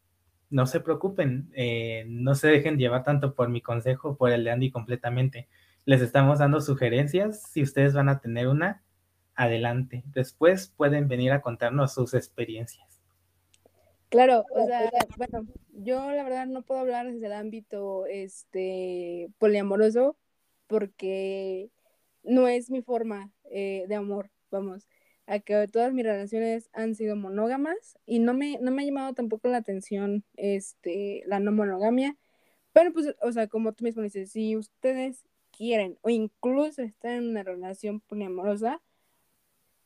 no se preocupen, eh, no se dejen llevar tanto por mi consejo, por el de Andy completamente. Les estamos dando sugerencias. Si ustedes van a tener una, adelante. Después pueden venir a contarnos sus experiencias. Claro, o sea, bueno, yo la verdad no puedo hablar desde el ámbito este poliamoroso porque no es mi forma eh, de amor, vamos, a que todas mis relaciones han sido monógamas y no me, no me ha llamado tampoco la atención este, la no monogamia, pero pues, o sea, como tú mismo dices, si ustedes quieren o incluso están en una relación poliamorosa,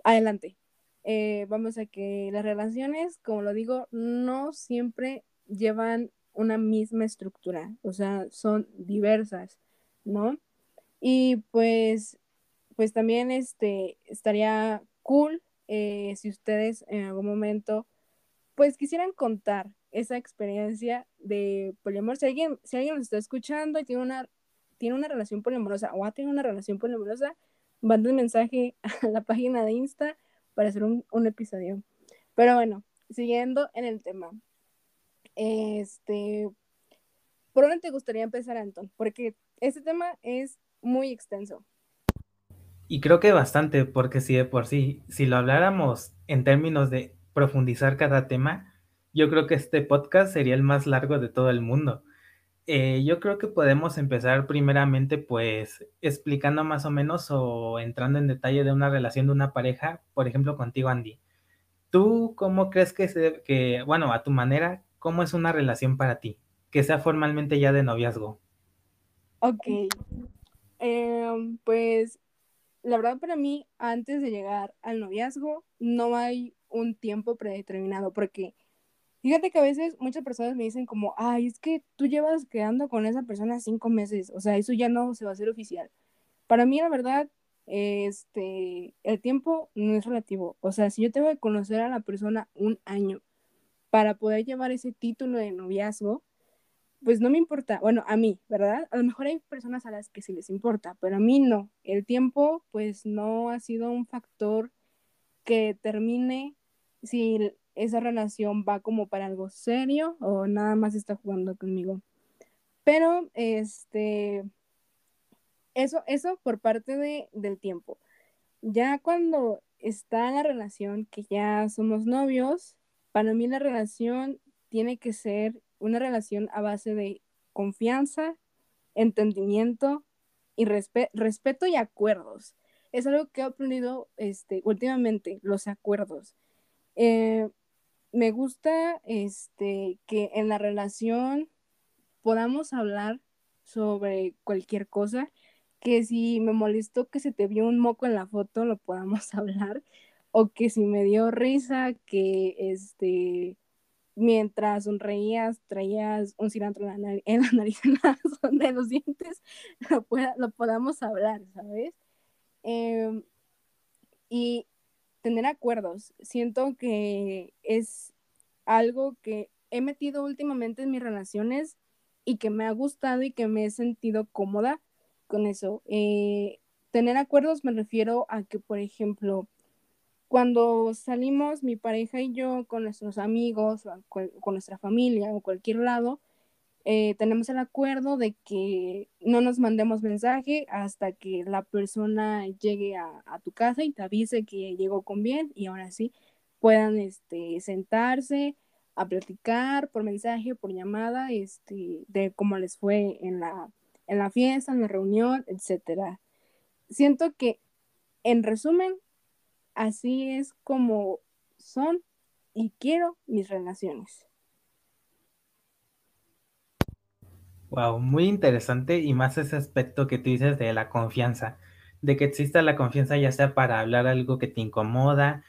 adelante. Eh, vamos a que las relaciones, como lo digo, no siempre llevan una misma estructura, o sea, son diversas, ¿no? Y pues, pues también este, estaría cool eh, si ustedes en algún momento, pues quisieran contar esa experiencia de poliamor. Si alguien, si alguien nos está escuchando y tiene una, tiene una relación poliamorosa o ha tenido una relación poliamorosa, manden mensaje a la página de Insta para hacer un, un episodio. Pero bueno, siguiendo en el tema. Este, ¿por dónde te gustaría empezar, Anton? Porque este tema es muy extenso. Y creo que bastante, porque si de por sí, si lo habláramos en términos de profundizar cada tema, yo creo que este podcast sería el más largo de todo el mundo. Eh, yo creo que podemos empezar primeramente pues explicando más o menos o entrando en detalle de una relación de una pareja, por ejemplo contigo Andy. ¿Tú cómo crees que, se, que bueno, a tu manera, cómo es una relación para ti? Que sea formalmente ya de noviazgo. Ok. Em, pues la verdad para mí, antes de llegar al noviazgo, no hay un tiempo predeterminado, porque fíjate que a veces muchas personas me dicen como, ay, es que tú llevas quedando con esa persona cinco meses, o sea, eso ya no se va a hacer oficial. Para mí, la verdad, este, el tiempo no es relativo, o sea, si yo tengo que conocer a la persona un año para poder llevar ese título de noviazgo, pues no me importa, bueno, a mí, ¿verdad? A lo mejor hay personas a las que sí les importa, pero a mí no. El tiempo, pues no ha sido un factor que determine si esa relación va como para algo serio o nada más está jugando conmigo. Pero, este, eso, eso por parte de, del tiempo. Ya cuando está la relación, que ya somos novios, para mí la relación tiene que ser una relación a base de confianza, entendimiento y respeto y acuerdos. Es algo que he aprendido este, últimamente, los acuerdos. Eh, me gusta este, que en la relación podamos hablar sobre cualquier cosa, que si me molestó que se te vio un moco en la foto, lo podamos hablar, o que si me dio risa que este mientras sonreías, traías un cilantro en la, nariz, en la de los dientes, lo, podamos hablar, ¿sabes? Em, y tener acuerdos. Siento que es algo que he metido últimamente en mis relaciones y que me ha gustado y que me he sentido cómoda con eso. Eh, tener acuerdos me refiero a que, por ejemplo, cuando salimos mi pareja y yo con nuestros amigos, con nuestra familia o cualquier lado, eh, tenemos el acuerdo de que no nos mandemos mensaje hasta que la persona llegue a, tu casa y te avise que llegó con bien y ahora sí puedan este, sentarse a platicar por mensaje, por llamada, este, de cómo les fue en la, en la fiesta, en la reunión, etc. Siento que, en resumen, así es como son y quiero mis relaciones. Wow, muy interesante y más ese aspecto que tú dices de la confianza, de que exista la confianza ya sea para hablar algo que te incomoda,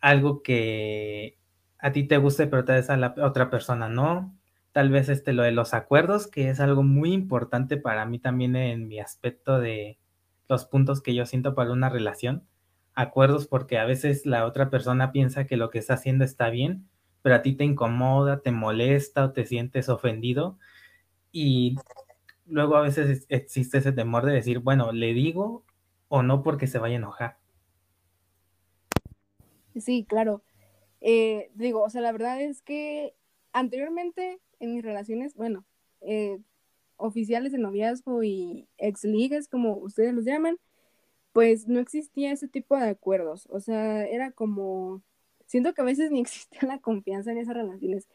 algo que a ti te guste pero tal vez a la otra persona no, tal vez este lo de los acuerdos, que es algo muy importante para mí también en mi aspecto de los puntos que yo siento para una relación, acuerdos porque a veces la otra persona piensa que lo que está haciendo está bien, pero a ti te incomoda, te molesta o te sientes ofendido y luego a veces existe ese temor de decir, bueno, le digo o no porque se vaya a enojar. Sí, claro. Eh, digo, o sea, la verdad es que anteriormente en mis relaciones, bueno, eh, oficiales de noviazgo y ex ligas, como ustedes los llaman, pues no existía ese tipo de acuerdos. O sea, era como, siento que a veces ni existía la confianza en esas relaciones,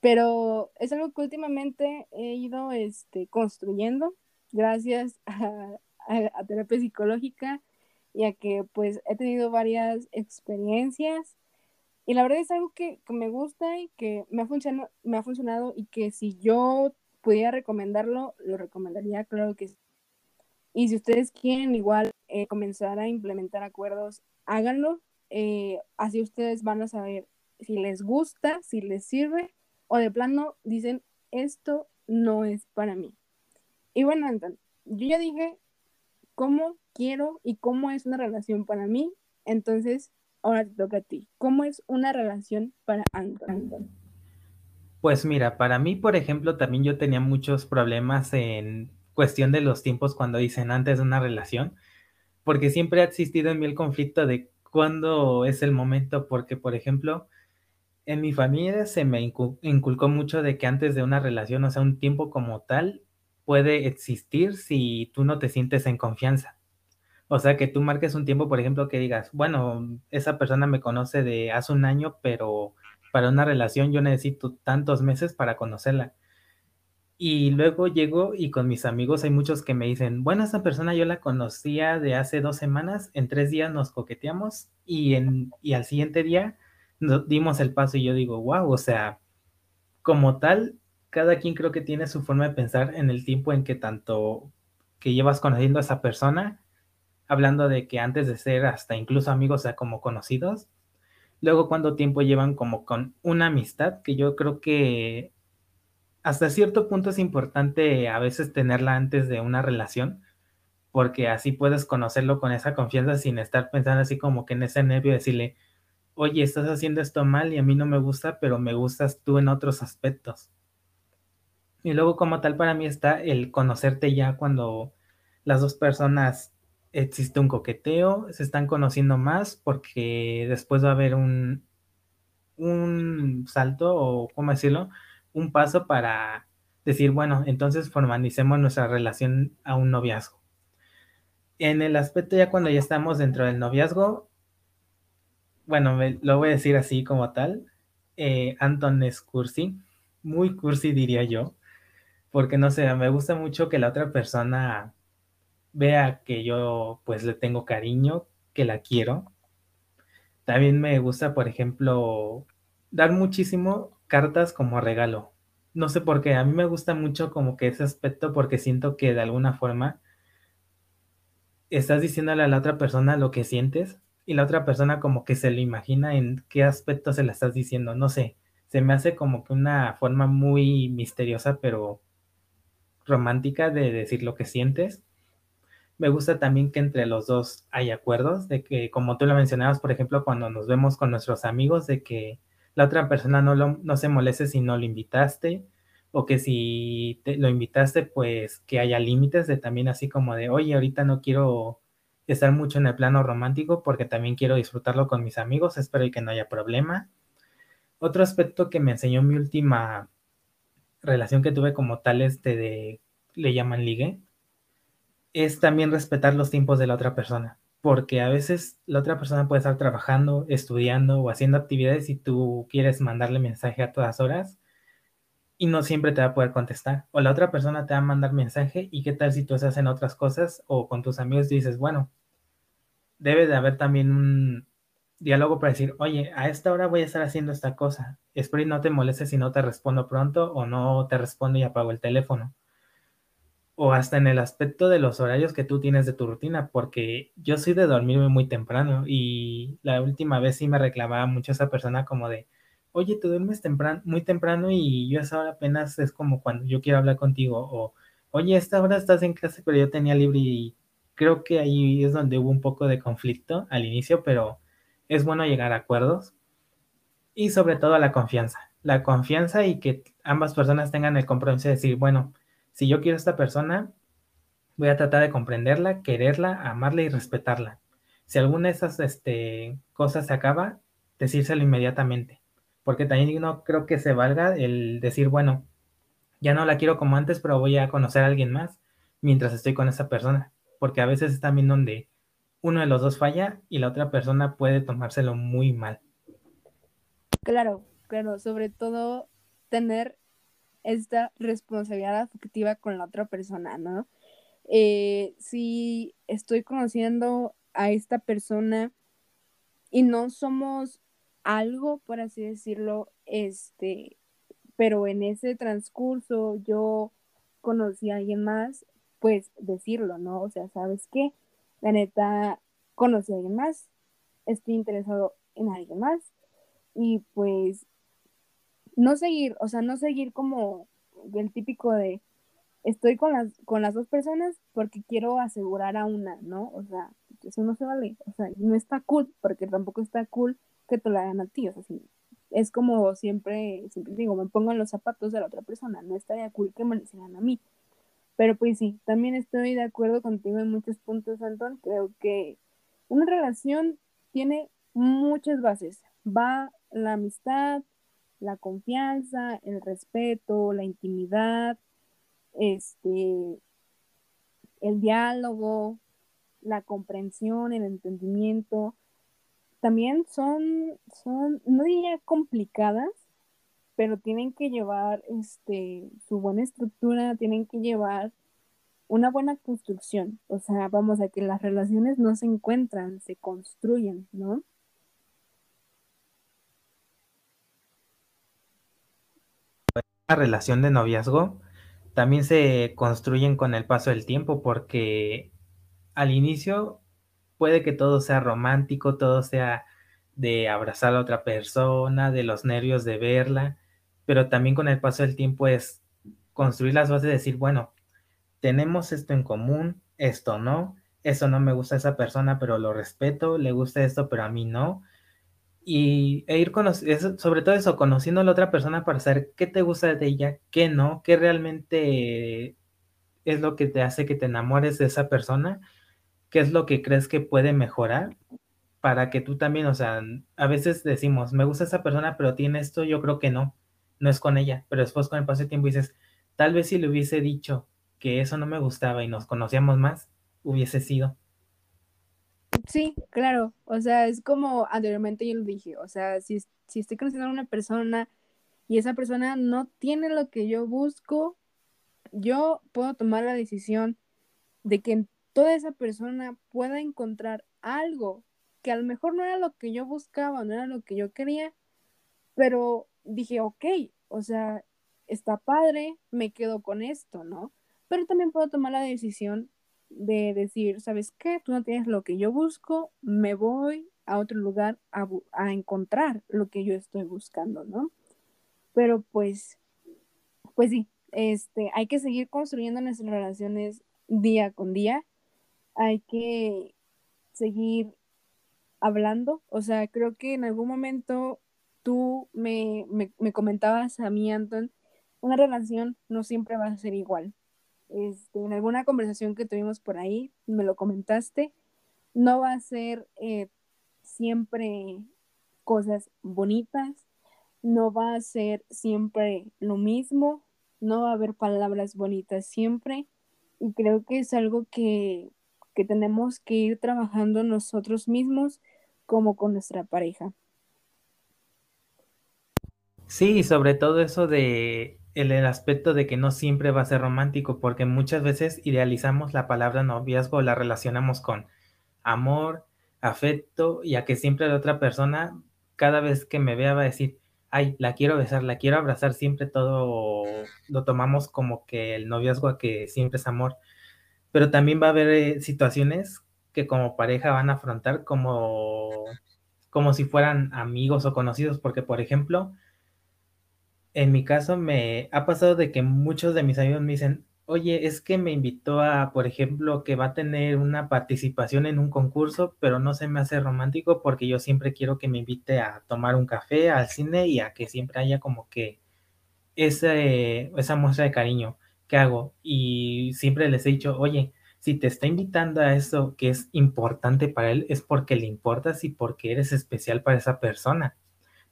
pero es algo que últimamente he ido este, construyendo gracias a, terapia psicológica y a que pues he tenido varias experiencias y la verdad es algo que, me gusta y que me ha, funcionado, me ha funcionado y que si yo pudiera recomendarlo, lo recomendaría, claro que sí. Y si ustedes quieren igual eh, comenzar a implementar acuerdos, háganlo. Eh, así ustedes van a saber si les gusta, si les sirve, o de plano dicen, esto no es para mí. Y bueno, Anton, yo ya dije cómo quiero y cómo es una relación para mí, entonces ahora te toca a ti. ¿Cómo es una relación para Anton? Pues mira, para mí, por ejemplo, también yo tenía muchos problemas en cuestión de los tiempos cuando dicen antes de una relación, porque siempre ha existido en mí el conflicto de cuándo es el momento, porque por ejemplo, en mi familia se me inculcó mucho de que antes de una relación, o sea, un tiempo como tal, puede existir si tú no te sientes en confianza. O sea, que tú marques un tiempo, por ejemplo, que digas, bueno, esa persona me conoce de hace un año, pero para una relación yo necesito tantos meses para conocerla. Y luego llego y con mis amigos hay muchos que me dicen, bueno, esa persona yo la conocía de hace dos semanas, en tres días nos coqueteamos y, en, y al siguiente día nos dimos el paso y yo digo, wow, o sea, como tal, cada quien creo que tiene su forma de pensar en el tiempo en que tanto que llevas conociendo a esa persona, hablando de que antes de ser hasta incluso amigos, o sea, como conocidos, luego cuánto tiempo llevan como con una amistad, que yo creo que hasta cierto punto es importante a veces tenerla antes de una relación, porque así puedes conocerlo con esa confianza sin estar pensando así como que en ese nervio decirle, oye, estás haciendo esto mal y a mí no me gusta, pero me gustas tú en otros aspectos. Y luego como tal para mí está el conocerte ya cuando las dos personas existe un coqueteo, se están conociendo más porque después va a haber un, un salto o, ¿cómo decirlo? Un paso para decir, bueno, entonces formalicemos nuestra relación a un noviazgo. En el aspecto ya cuando ya estamos dentro del noviazgo, bueno, lo voy a decir así como tal, eh, Anton es cursi, muy cursi diría yo, porque no sé, me gusta mucho que la otra persona vea que yo pues le tengo cariño, que la quiero. También me gusta, por ejemplo, dar muchísimo cartas como regalo. No sé por qué, a mí me gusta mucho como que ese aspecto porque siento que de alguna forma estás diciéndole a la otra persona lo que sientes y la otra persona como que se lo imagina en qué aspecto se la estás diciendo. No sé, se me hace como que una forma muy misteriosa pero romántica de decir lo que sientes. Me gusta también que entre los dos hay acuerdos, de que como tú lo mencionabas, por ejemplo, cuando nos vemos con nuestros amigos, de que la otra persona no, no se moleste si no lo invitaste, o que si lo invitaste, pues que haya límites de también así como de, oye, ahorita no quiero estar mucho en el plano romántico porque también quiero disfrutarlo con mis amigos, espero que no haya problema. Otro aspecto que me enseñó mi última relación que tuve como tal, este de, le llaman ligue, es también respetar los tiempos de la otra persona, porque a veces la otra persona puede estar trabajando, estudiando o haciendo actividades y tú quieres mandarle mensaje a todas horas y no siempre te va a poder contestar. O la otra persona te va a mandar mensaje y qué tal si tú estás en otras cosas o con tus amigos dices, bueno, debe de haber también un diálogo para decir, oye, a esta hora voy a estar haciendo esta cosa. Espero y no te molestes si no te respondo pronto o no te respondo y apago el teléfono o hasta en el aspecto de los horarios que tú tienes de tu rutina, porque yo soy de dormirme muy temprano y la última vez sí me reclamaba mucho esa persona como de, oye, tú duermes temprano, muy temprano y yo a esa hora apenas es como cuando yo quiero hablar contigo, o oye, a esta hora estás en clase, pero yo tenía libre y creo que ahí es donde hubo un poco de conflicto al inicio, pero es bueno llegar a acuerdos y sobre todo la confianza, la confianza y que ambas personas tengan el compromiso de decir, bueno, si yo quiero a esta persona, voy a tratar de comprenderla, quererla, amarla y respetarla. Si alguna de esas este, cosas se acaba, decírselo inmediatamente. Porque también no creo que se valga el decir, bueno, ya no la quiero como antes, pero voy a conocer a alguien más mientras estoy con esa persona. Porque a veces es también donde uno de los dos falla y la otra persona puede tomárselo muy mal. Claro, claro, sobre todo tener esta responsabilidad afectiva con la otra persona, ¿no? Eh, si estoy conociendo a esta persona y no somos algo, por así decirlo, este, pero en ese transcurso yo conocí a alguien más, pues decirlo, ¿no? O sea, ¿sabes qué? La neta, conocí a alguien más, estoy interesado en alguien más y pues no seguir, o sea, no seguir como el típico de estoy con las, con las dos personas porque quiero asegurar a una, ¿no? O sea, eso no se vale, o sea, no está cool, porque tampoco está cool que te lo hagan a ti, o sea, es como siempre, siempre digo, me pongo en los zapatos de la otra persona, no estaría cool que me lo hicieran a mí. Pero pues sí, también estoy de acuerdo contigo en muchos puntos, Anton, creo que una relación tiene muchas bases, va la amistad, la confianza, el respeto, la intimidad, este, el diálogo, la comprensión, el entendimiento, también son, son, no diría complicadas, pero tienen que llevar este, su buena estructura, tienen que llevar una buena construcción. O sea, vamos a que las relaciones no se encuentran, se construyen, ¿no? Relación de noviazgo también se construyen con el paso del tiempo porque al inicio puede que todo sea romántico, todo sea de abrazar a otra persona, de los nervios de verla, pero también con el paso del tiempo es construir las bases de decir, bueno, tenemos esto en común, esto no, eso no me gusta a esa persona, pero lo respeto, le gusta esto, pero a mí no. Y e ir sobre todo eso, conociendo a la otra persona para saber qué te gusta de ella, qué no, qué realmente es lo que te hace que te enamores de esa persona, qué es lo que crees que puede mejorar para que tú también, o sea, a veces decimos, me gusta esa persona, pero tiene esto, yo creo que no, no es con ella, pero después con el paso del tiempo dices, tal vez si le hubiese dicho que eso no me gustaba y nos conocíamos más, hubiese sido. Sí, claro, o sea, es como anteriormente yo lo dije, o sea, si, si estoy conociendo a una persona y esa persona no tiene lo que yo busco, yo puedo tomar la decisión de que toda esa persona pueda encontrar algo que a lo mejor no era lo que yo buscaba, no era lo que yo quería, pero dije, ok, o sea, está padre, me quedo con esto, ¿no? Pero también puedo tomar la decisión de decir, ¿sabes qué? Tú no tienes lo que yo busco, me voy a otro lugar a, a encontrar lo que yo estoy buscando, ¿no? Pero pues, pues sí, este, hay que seguir construyendo nuestras relaciones día con día, hay que seguir hablando, o sea, creo que en algún momento tú me, me, me comentabas a mí, Anton, una relación no siempre va a ser igual, este, en alguna conversación que tuvimos por ahí, me lo comentaste, no va a ser eh, siempre cosas bonitas, no va a ser siempre lo mismo, no va a haber palabras bonitas siempre, y creo que es algo que, que tenemos que ir trabajando nosotros mismos como con nuestra pareja. Sí, sobre todo eso de el, aspecto de que no siempre va a ser romántico, porque muchas veces idealizamos la palabra noviazgo, la relacionamos con amor, afecto, y a que siempre la otra persona, cada vez que me vea, va a decir, ay, la quiero besar, la quiero abrazar, siempre todo lo tomamos como que el noviazgo a que siempre es amor. Pero también va a haber eh, situaciones que como pareja van a afrontar como, como si fueran amigos o conocidos, porque por ejemplo, en mi caso me ha pasado de que muchos de mis amigos me dicen, oye, es que me invitó a, por ejemplo, que va a tener una participación en un concurso, pero no se me hace romántico porque yo siempre quiero que me invite a tomar un café, al cine y a que siempre haya como que ese, esa muestra de cariño que hago. Y siempre les he dicho, oye, si te está invitando a eso que es importante para él, es porque le importas y porque eres especial para esa persona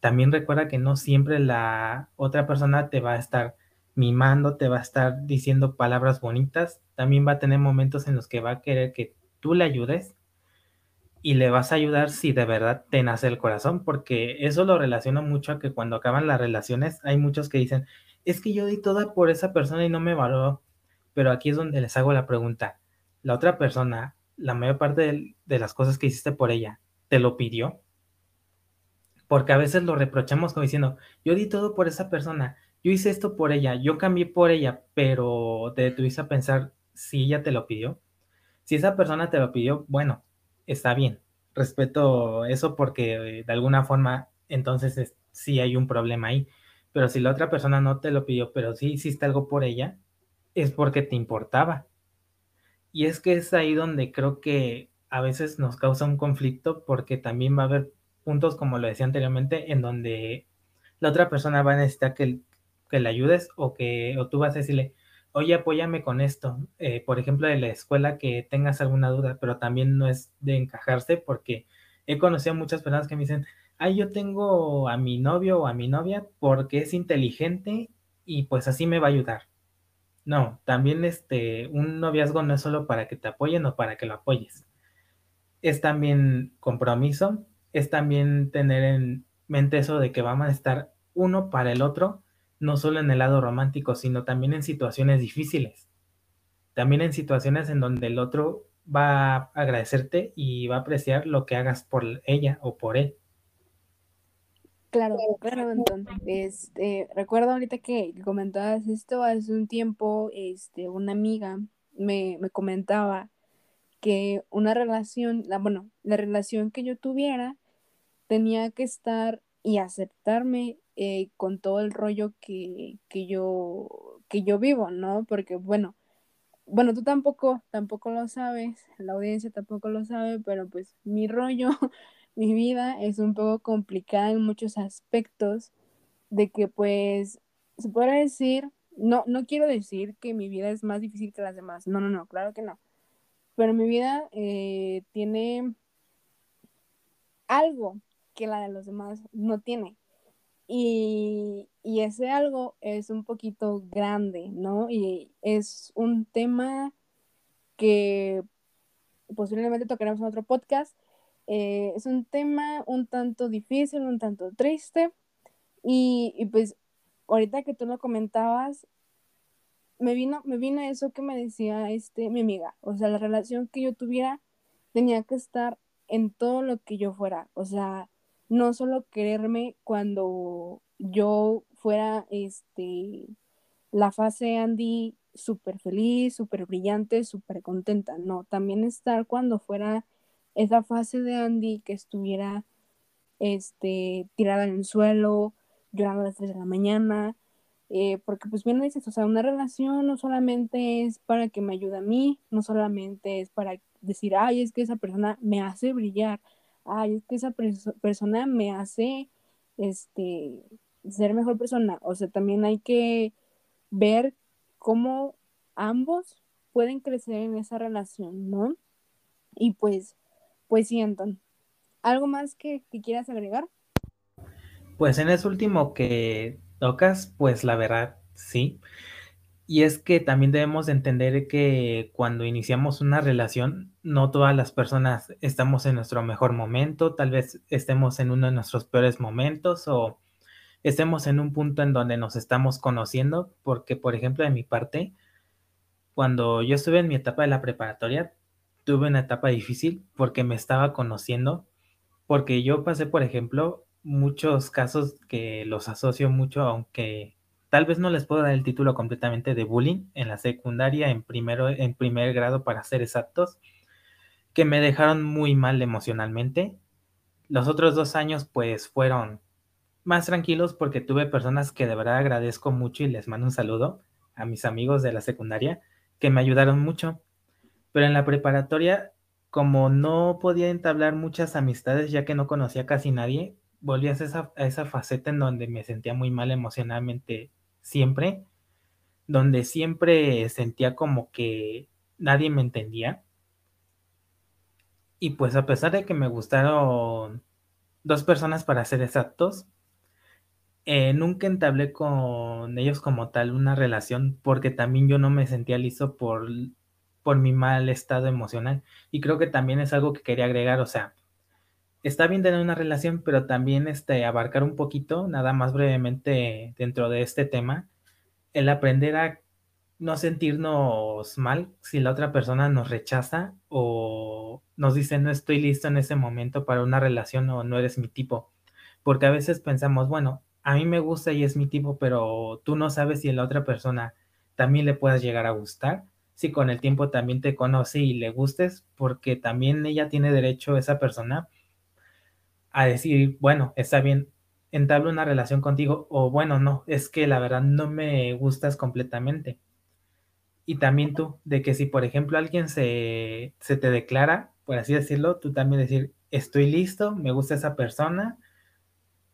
también recuerda que no siempre la otra persona te va a estar mimando, te va a estar diciendo palabras bonitas, también va a tener momentos en los que va a querer que tú le ayudes y le vas a ayudar si de verdad te nace el corazón, porque eso lo relaciono mucho a que cuando acaban las relaciones hay muchos que dicen, es que yo di toda por esa persona y no me valoró, pero aquí es donde les hago la pregunta, la otra persona, la mayor parte de, de las cosas que hiciste por ella, ¿te lo pidió? Porque a veces lo reprochamos como diciendo, yo di todo por esa persona, yo hice esto por ella, yo cambié por ella, pero te detuviste a pensar si ella te lo pidió. Si esa persona te lo pidió, bueno, está bien, respeto eso porque de alguna forma entonces sí hay un problema ahí. Pero si la otra persona no te lo pidió, pero sí hiciste algo por ella, es porque te importaba. Y es que es ahí donde creo que a veces nos causa un conflicto porque también va a haber puntos, como lo decía anteriormente, en donde la otra persona va a necesitar que, que le ayudes o que o tú vas a decirle, oye, apóyame con esto. Eh, por ejemplo, de la escuela que tengas alguna duda, pero también no es de encajarse porque he conocido muchas personas que me dicen, ay, yo tengo a mi novio o a mi novia porque es inteligente y pues así me va a ayudar. No, también este, un noviazgo no es solo para que te apoyen o para que lo apoyes. Es también compromiso, es también tener en mente eso de que vamos a estar uno para el otro, no solo en el lado romántico, sino también en situaciones difíciles. También en situaciones en donde el otro va a agradecerte y va a apreciar lo que hagas por ella o por él. Claro, claro, Anton. Este, recuerdo ahorita que comentabas esto hace un tiempo, este, una amiga me, me comentaba que una relación, la, bueno, la relación que yo tuviera tenía que estar y aceptarme eh, con todo el rollo que, que, yo, que yo vivo, ¿no? Porque, bueno, bueno, tú tampoco, tampoco lo sabes, la audiencia tampoco lo sabe, pero pues mi rollo mi vida es un poco complicada en muchos aspectos, de que pues se podrá decir, no, no quiero decir que mi vida es más difícil que las demás, no, no, no, claro que no, pero mi vida eh, tiene algo que la de los demás no tiene. Y, y, ese algo es un poquito grande, ¿no? Y es un tema que posiblemente tocaremos en otro podcast, eh, es un tema un tanto difícil, un tanto triste. Y, pues ahorita que tú lo comentabas, me vino, me vino eso que me decía este, mi amiga. O sea, la relación que yo tuviera tenía que estar en todo lo que yo fuera. O sea, no solo quererme cuando yo fuera este, la fase Andy súper feliz, súper brillante, súper contenta. No, también estar cuando fuera esa fase de Andy que estuviera este, tirada en el suelo, llorando a las 3 de la mañana, eh, porque pues bien dices, o sea, una relación no solamente es para que me ayude a mí, no solamente es para decir, ay, es que esa persona me hace brillar, ay, es que esa persona me hace, este, ser mejor persona, o sea, también hay que ver cómo ambos pueden crecer en esa relación, ¿no? Y pues pues sí, Anton. ¿Algo más que, quieras agregar? Pues en ese último que tocas, pues la verdad, sí. Y es que también debemos entender que cuando iniciamos una relación, no todas las personas estamos en nuestro mejor momento, tal vez estemos en uno de nuestros peores momentos o estemos en un punto en donde nos estamos conociendo, porque por ejemplo de mi parte, cuando yo estuve en mi etapa de la preparatoria, tuve una etapa difícil porque me estaba conociendo, porque yo pasé, por ejemplo, muchos casos que los asocio mucho, aunque tal vez no les puedo dar el título completamente de bullying en la secundaria, en, primero, en primer grado para ser exactos, que me dejaron muy mal emocionalmente. Los otros dos años pues fueron más tranquilos porque tuve personas que de verdad agradezco mucho y les mando un saludo a mis amigos de la secundaria que me ayudaron mucho pero en la preparatoria, como no podía entablar muchas amistades ya que no conocía casi nadie, volví a esa, a esa faceta en donde me sentía muy mal emocionalmente siempre, donde siempre sentía como que nadie me entendía. Y pues a pesar de que me gustaron dos personas para ser exactos, eh, nunca entablé con ellos como tal una relación porque también yo no me sentía listo por por mi mal estado emocional. Y creo que también es algo que quería agregar, o sea, está bien tener una relación, pero también este, abarcar un poquito, nada más brevemente dentro de este tema, el aprender a no sentirnos mal si la otra persona nos rechaza o nos dice no estoy listo en ese momento para una relación o no eres mi tipo. Porque a veces pensamos, bueno, a mí me gusta y es mi tipo, pero tú no sabes si a la otra persona también le puedas llegar a gustar si con el tiempo también te conoce y le gustes, porque también ella tiene derecho, esa persona, a decir, bueno, está bien, entablo una relación contigo o bueno, no, es que la verdad no me gustas completamente. Y también tú, de que si por ejemplo alguien se, se te declara, por así decirlo, tú también decir, estoy listo, me gusta esa persona,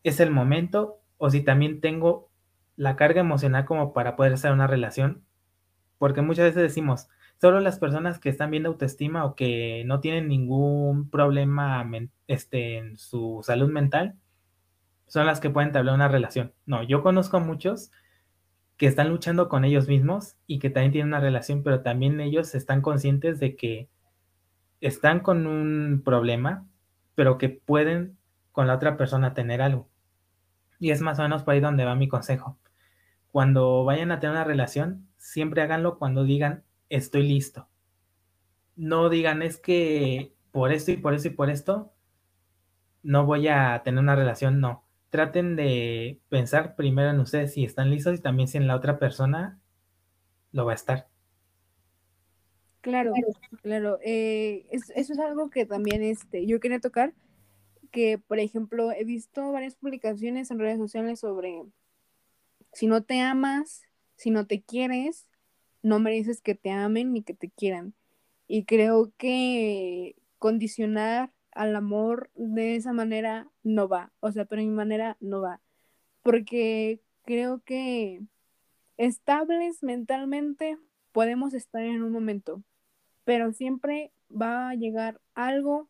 es el momento, o si también tengo la carga emocional como para poder hacer una relación, porque muchas veces decimos, solo las personas que están bien de autoestima o que no tienen ningún problema este, en su salud mental son las que pueden entablar una relación. No, yo conozco a muchos que están luchando con ellos mismos y que también tienen una relación, pero también ellos están conscientes de que están con un problema, pero que pueden con la otra persona tener algo. Y es más o menos por ahí donde va mi consejo. Cuando vayan a tener una relación, siempre háganlo cuando digan, estoy listo. No digan es que por esto y por esto y por esto no voy a tener una relación, no. Traten de pensar primero en ustedes si están listos y también si en la otra persona lo va a estar. Claro, claro. Eh, eso es algo que también este, yo quería tocar, que por ejemplo he visto varias publicaciones en redes sociales sobre si no te amas, si no te quieres, no mereces que te amen ni que te quieran. Y creo que condicionar al amor de esa manera no va, o sea, pero mi manera no va, porque creo que estables mentalmente podemos estar en un momento, pero siempre va a llegar algo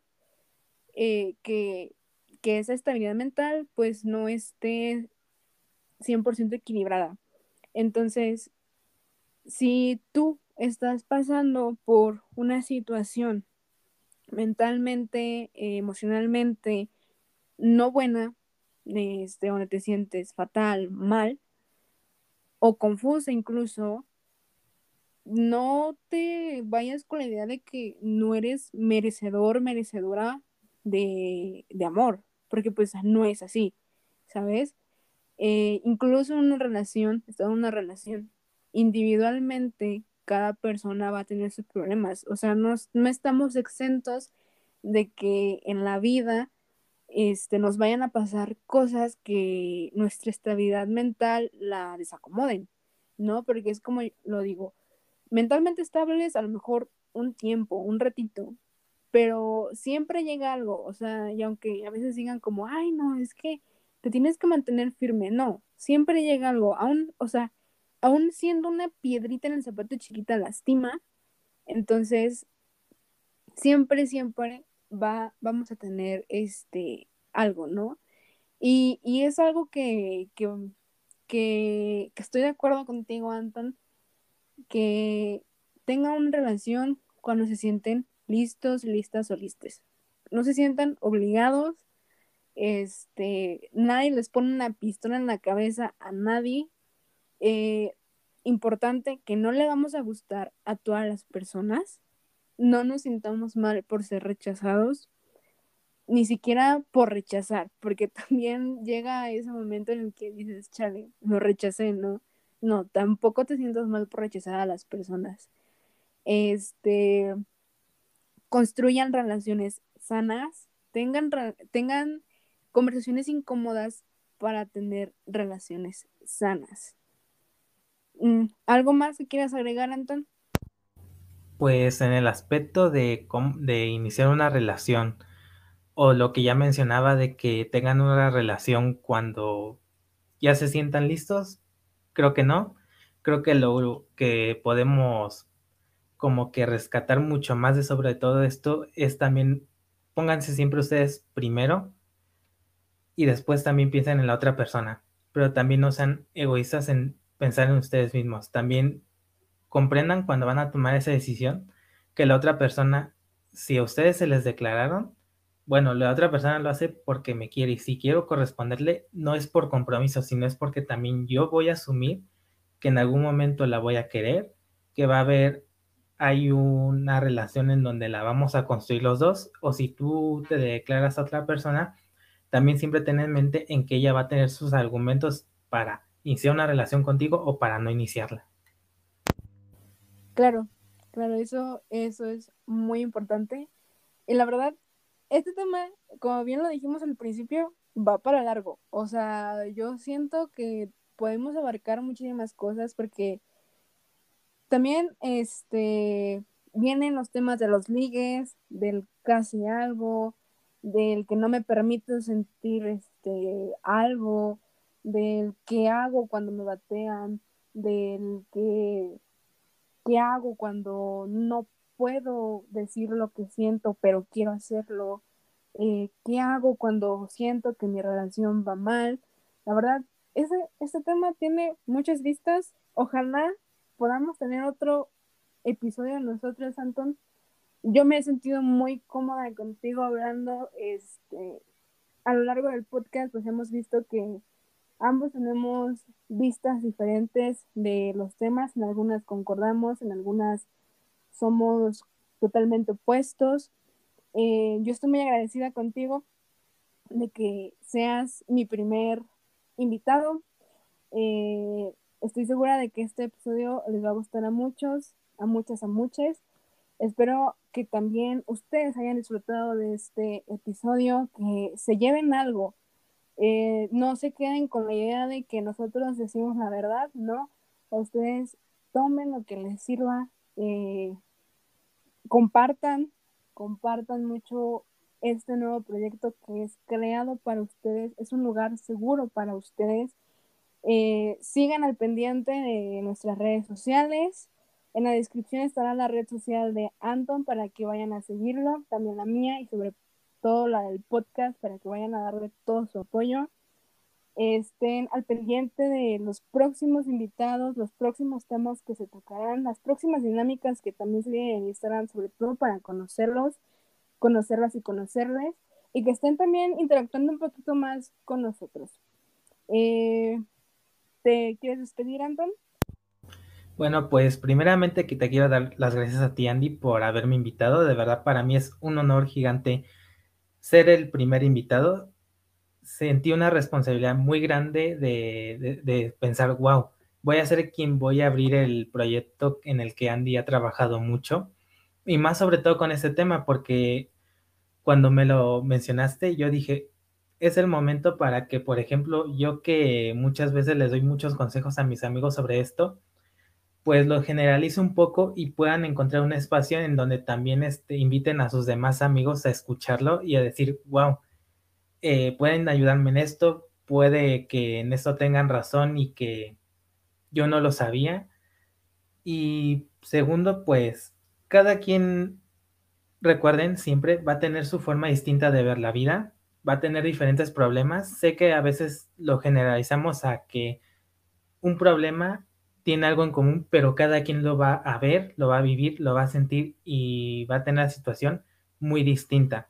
eh, que, que esa estabilidad mental pues no esté 100% equilibrada. Entonces, si tú estás pasando por una situación mentalmente, emocionalmente no buena, este, donde te sientes fatal, mal o confusa incluso, no te vayas con la idea de que no eres merecedor, merecedora de, de amor, porque pues no es así, ¿sabes? Eh, incluso en una relación, en una relación, individualmente cada persona va a tener sus problemas. O sea, no, no estamos exentos de que en la vida este, nos vayan a pasar cosas que nuestra estabilidad mental la desacomoden, ¿no? Porque es como lo digo, mentalmente estables a lo mejor un tiempo, un ratito, pero siempre llega algo, o sea, y aunque a veces digan como, ay, no, es que te tienes que mantener firme, no, siempre llega algo, aún, o sea, aún siendo una piedrita en el zapato chiquita lastima, entonces siempre, siempre va, vamos a tener este algo, ¿no? Y, es algo que, que, estoy de acuerdo contigo, Anton, que tengan una relación cuando se sienten listos, listas o listes. No se sientan obligados, este, nadie les pone una pistola en la cabeza a nadie eh, importante que no le vamos a gustar a todas las personas, no nos sintamos mal por ser rechazados, ni siquiera por rechazar, porque también llega ese momento en el que dices, chale, lo rechacé, ¿no? No, tampoco te sientas mal por rechazar a las personas. Este, construyan relaciones sanas, tengan, tengan conversaciones incómodas para tener relaciones sanas. Mm, ¿Algo más que quieras agregar, Anton? Pues en el aspecto de, de iniciar una relación o lo que ya mencionaba de que tengan una relación cuando ya se sientan listos, creo que no. Creo que lo que podemos como que rescatar mucho más de sobre todo esto es también pónganse siempre ustedes primero y después también piensen en la otra persona, pero también no sean egoístas en pensar en ustedes mismos. También comprendan cuando van a tomar esa decisión que la otra persona, si a ustedes se les declararon, bueno, la otra persona lo hace porque me quiere y si quiero corresponderle, no es por compromiso, sino es porque también yo voy a asumir que en algún momento la voy a querer, que va a haber, hay una relación en donde la vamos a construir los dos, o si tú te declaras a otra persona, también siempre ten en mente en que ella va a tener sus argumentos para iniciar una relación contigo o para no iniciarla. Claro, claro, eso, eso es muy importante. Y la verdad, este tema, como bien lo dijimos al principio, va para largo. O sea, yo siento que podemos abarcar muchísimas cosas porque también este vienen los temas de los ligues, del casi algo, del que no me permite sentir este algo, del qué hago cuando me batean, del que qué hago cuando no puedo decir lo que siento, pero quiero hacerlo, eh, qué hago cuando siento que mi relación va mal. La verdad, ese, este tema tiene muchas vistas. Ojalá podamos tener otro episodio de nosotros, Anton. Yo me he sentido muy cómoda contigo hablando. Este, a lo largo del podcast, pues hemos visto que ambos tenemos vistas diferentes de los temas. En algunas concordamos, en algunas somos totalmente opuestos. Eh, yo estoy muy agradecida contigo de que seas mi primer invitado. Eh, estoy segura de que este episodio les va a gustar a muchos, a muchas, a muchas. Espero que también ustedes hayan disfrutado de este episodio, que se lleven algo. Eh, no se queden con la idea de que nosotros decimos la verdad, ¿no? Ustedes tomen lo que les sirva, eh, compartan, compartan mucho este nuevo proyecto que es creado para ustedes, es un lugar seguro para ustedes. Eh, sigan al pendiente de nuestras redes sociales. En la descripción estará la red social de Anton para que vayan a seguirlo, también la mía y sobre todo la del podcast para que vayan a darle todo su apoyo. Estén al pendiente de los próximos invitados, los próximos temas que se tocarán, las próximas dinámicas que también se vienen en Instagram, sobre todo para conocerlos conocerlas y conocerles, y que estén también interactuando un poquito más con nosotros. Eh, ¿Te quieres despedir, Anton? Bueno, pues primeramente que te quiero dar las gracias a ti, Andy, por haberme invitado. De verdad, para mí es un honor gigante ser el primer invitado. Sentí una responsabilidad muy grande de, de pensar, wow, voy a ser quien voy a abrir el proyecto en el que Andy ha trabajado mucho. Y más sobre todo con este tema, porque cuando me lo mencionaste, yo dije, es el momento para que, por ejemplo, yo que muchas veces les doy muchos consejos a mis amigos sobre esto, pues lo generalice un poco y puedan encontrar un espacio en donde también este, inviten a sus demás amigos a escucharlo y a decir, wow, eh, pueden ayudarme en esto, puede que en esto tengan razón y que yo no lo sabía. Y segundo, pues cada quien recuerden, siempre va a tener su forma distinta de ver la vida, va a tener diferentes problemas. Sé que a veces lo generalizamos a que un problema tiene algo en común, pero cada quien lo va a ver, lo va a vivir, lo va a sentir y va a tener la situación muy distinta.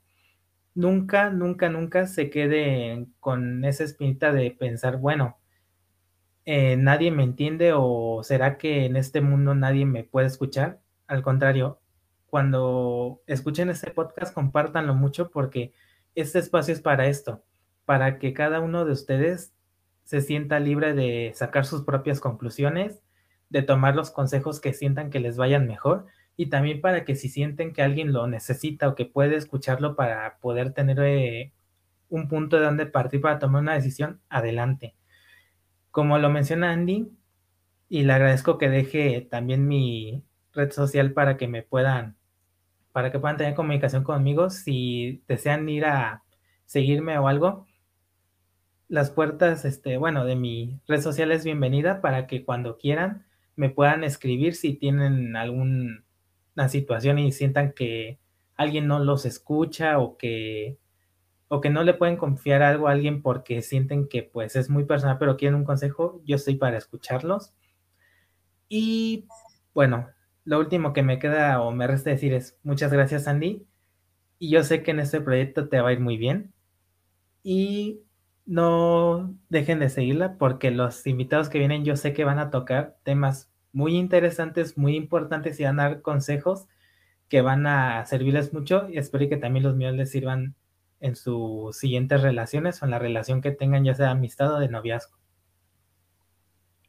Nunca, nunca, nunca se quede con esa espinita de pensar, bueno, eh, nadie me entiende o será que en este mundo nadie me puede escuchar. Al contrario, cuando escuchen este podcast, compártanlo mucho porque este espacio es para esto, para que cada uno de ustedes se sienta libre de sacar sus propias conclusiones, de tomar los consejos que sientan que les vayan mejor y también para que si sienten que alguien lo necesita o que puede escucharlo para poder tener eh, un punto de donde partir para tomar una decisión, adelante. Como lo menciona Andy, y le agradezco que deje también mi red social para que me puedan para que puedan tener comunicación conmigo. Si desean ir a seguirme o algo, las puertas, este, bueno, de mi red social es bienvenida para que cuando quieran me puedan escribir si tienen alguna situación y sientan que alguien no los escucha o que o que no le pueden confiar algo a alguien porque sienten que pues es muy personal pero quieren un consejo, yo estoy para escucharlos. Y bueno, lo último que me queda o me resta decir es muchas gracias, Andy. Y yo sé que en este proyecto te va a ir muy bien. Y no dejen de seguirla porque los invitados que vienen yo sé que van a tocar temas muy interesantes, muy importantes y van a dar consejos que van a servirles mucho y espero que también los míos les sirvan en sus siguientes relaciones o en la relación que tengan ya sea amistad o de noviazgo.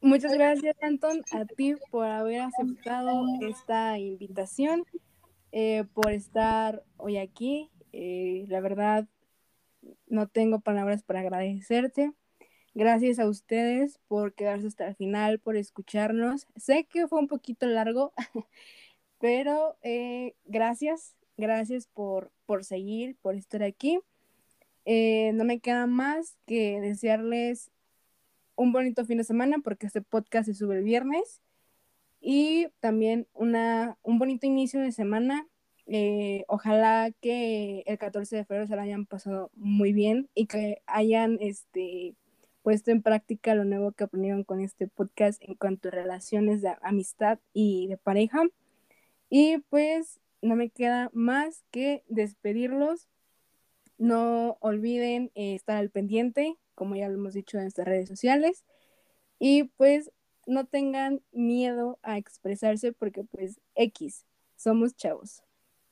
Muchas gracias, Anton, a ti por haber aceptado esta invitación, eh, por estar hoy aquí. Eh, la verdad, no tengo palabras para agradecerte. Gracias a ustedes por quedarse hasta el final, por escucharnos. Sé que fue un poquito largo, pero eh, gracias, gracias por, por seguir, por estar aquí. Eh, no me queda más que desearles un bonito fin de semana porque este podcast se sube el viernes y también una, un bonito inicio de semana. Eh, ojalá que el 14 de febrero se lo hayan pasado muy bien y que hayan este, puesto en práctica lo nuevo que aprendieron con este podcast en cuanto a relaciones de amistad y de pareja. Y pues no me queda más que despedirlos. No olviden eh, estar al pendiente, como ya lo hemos dicho en nuestras redes sociales. Y pues no tengan miedo a expresarse porque pues X, somos chavos.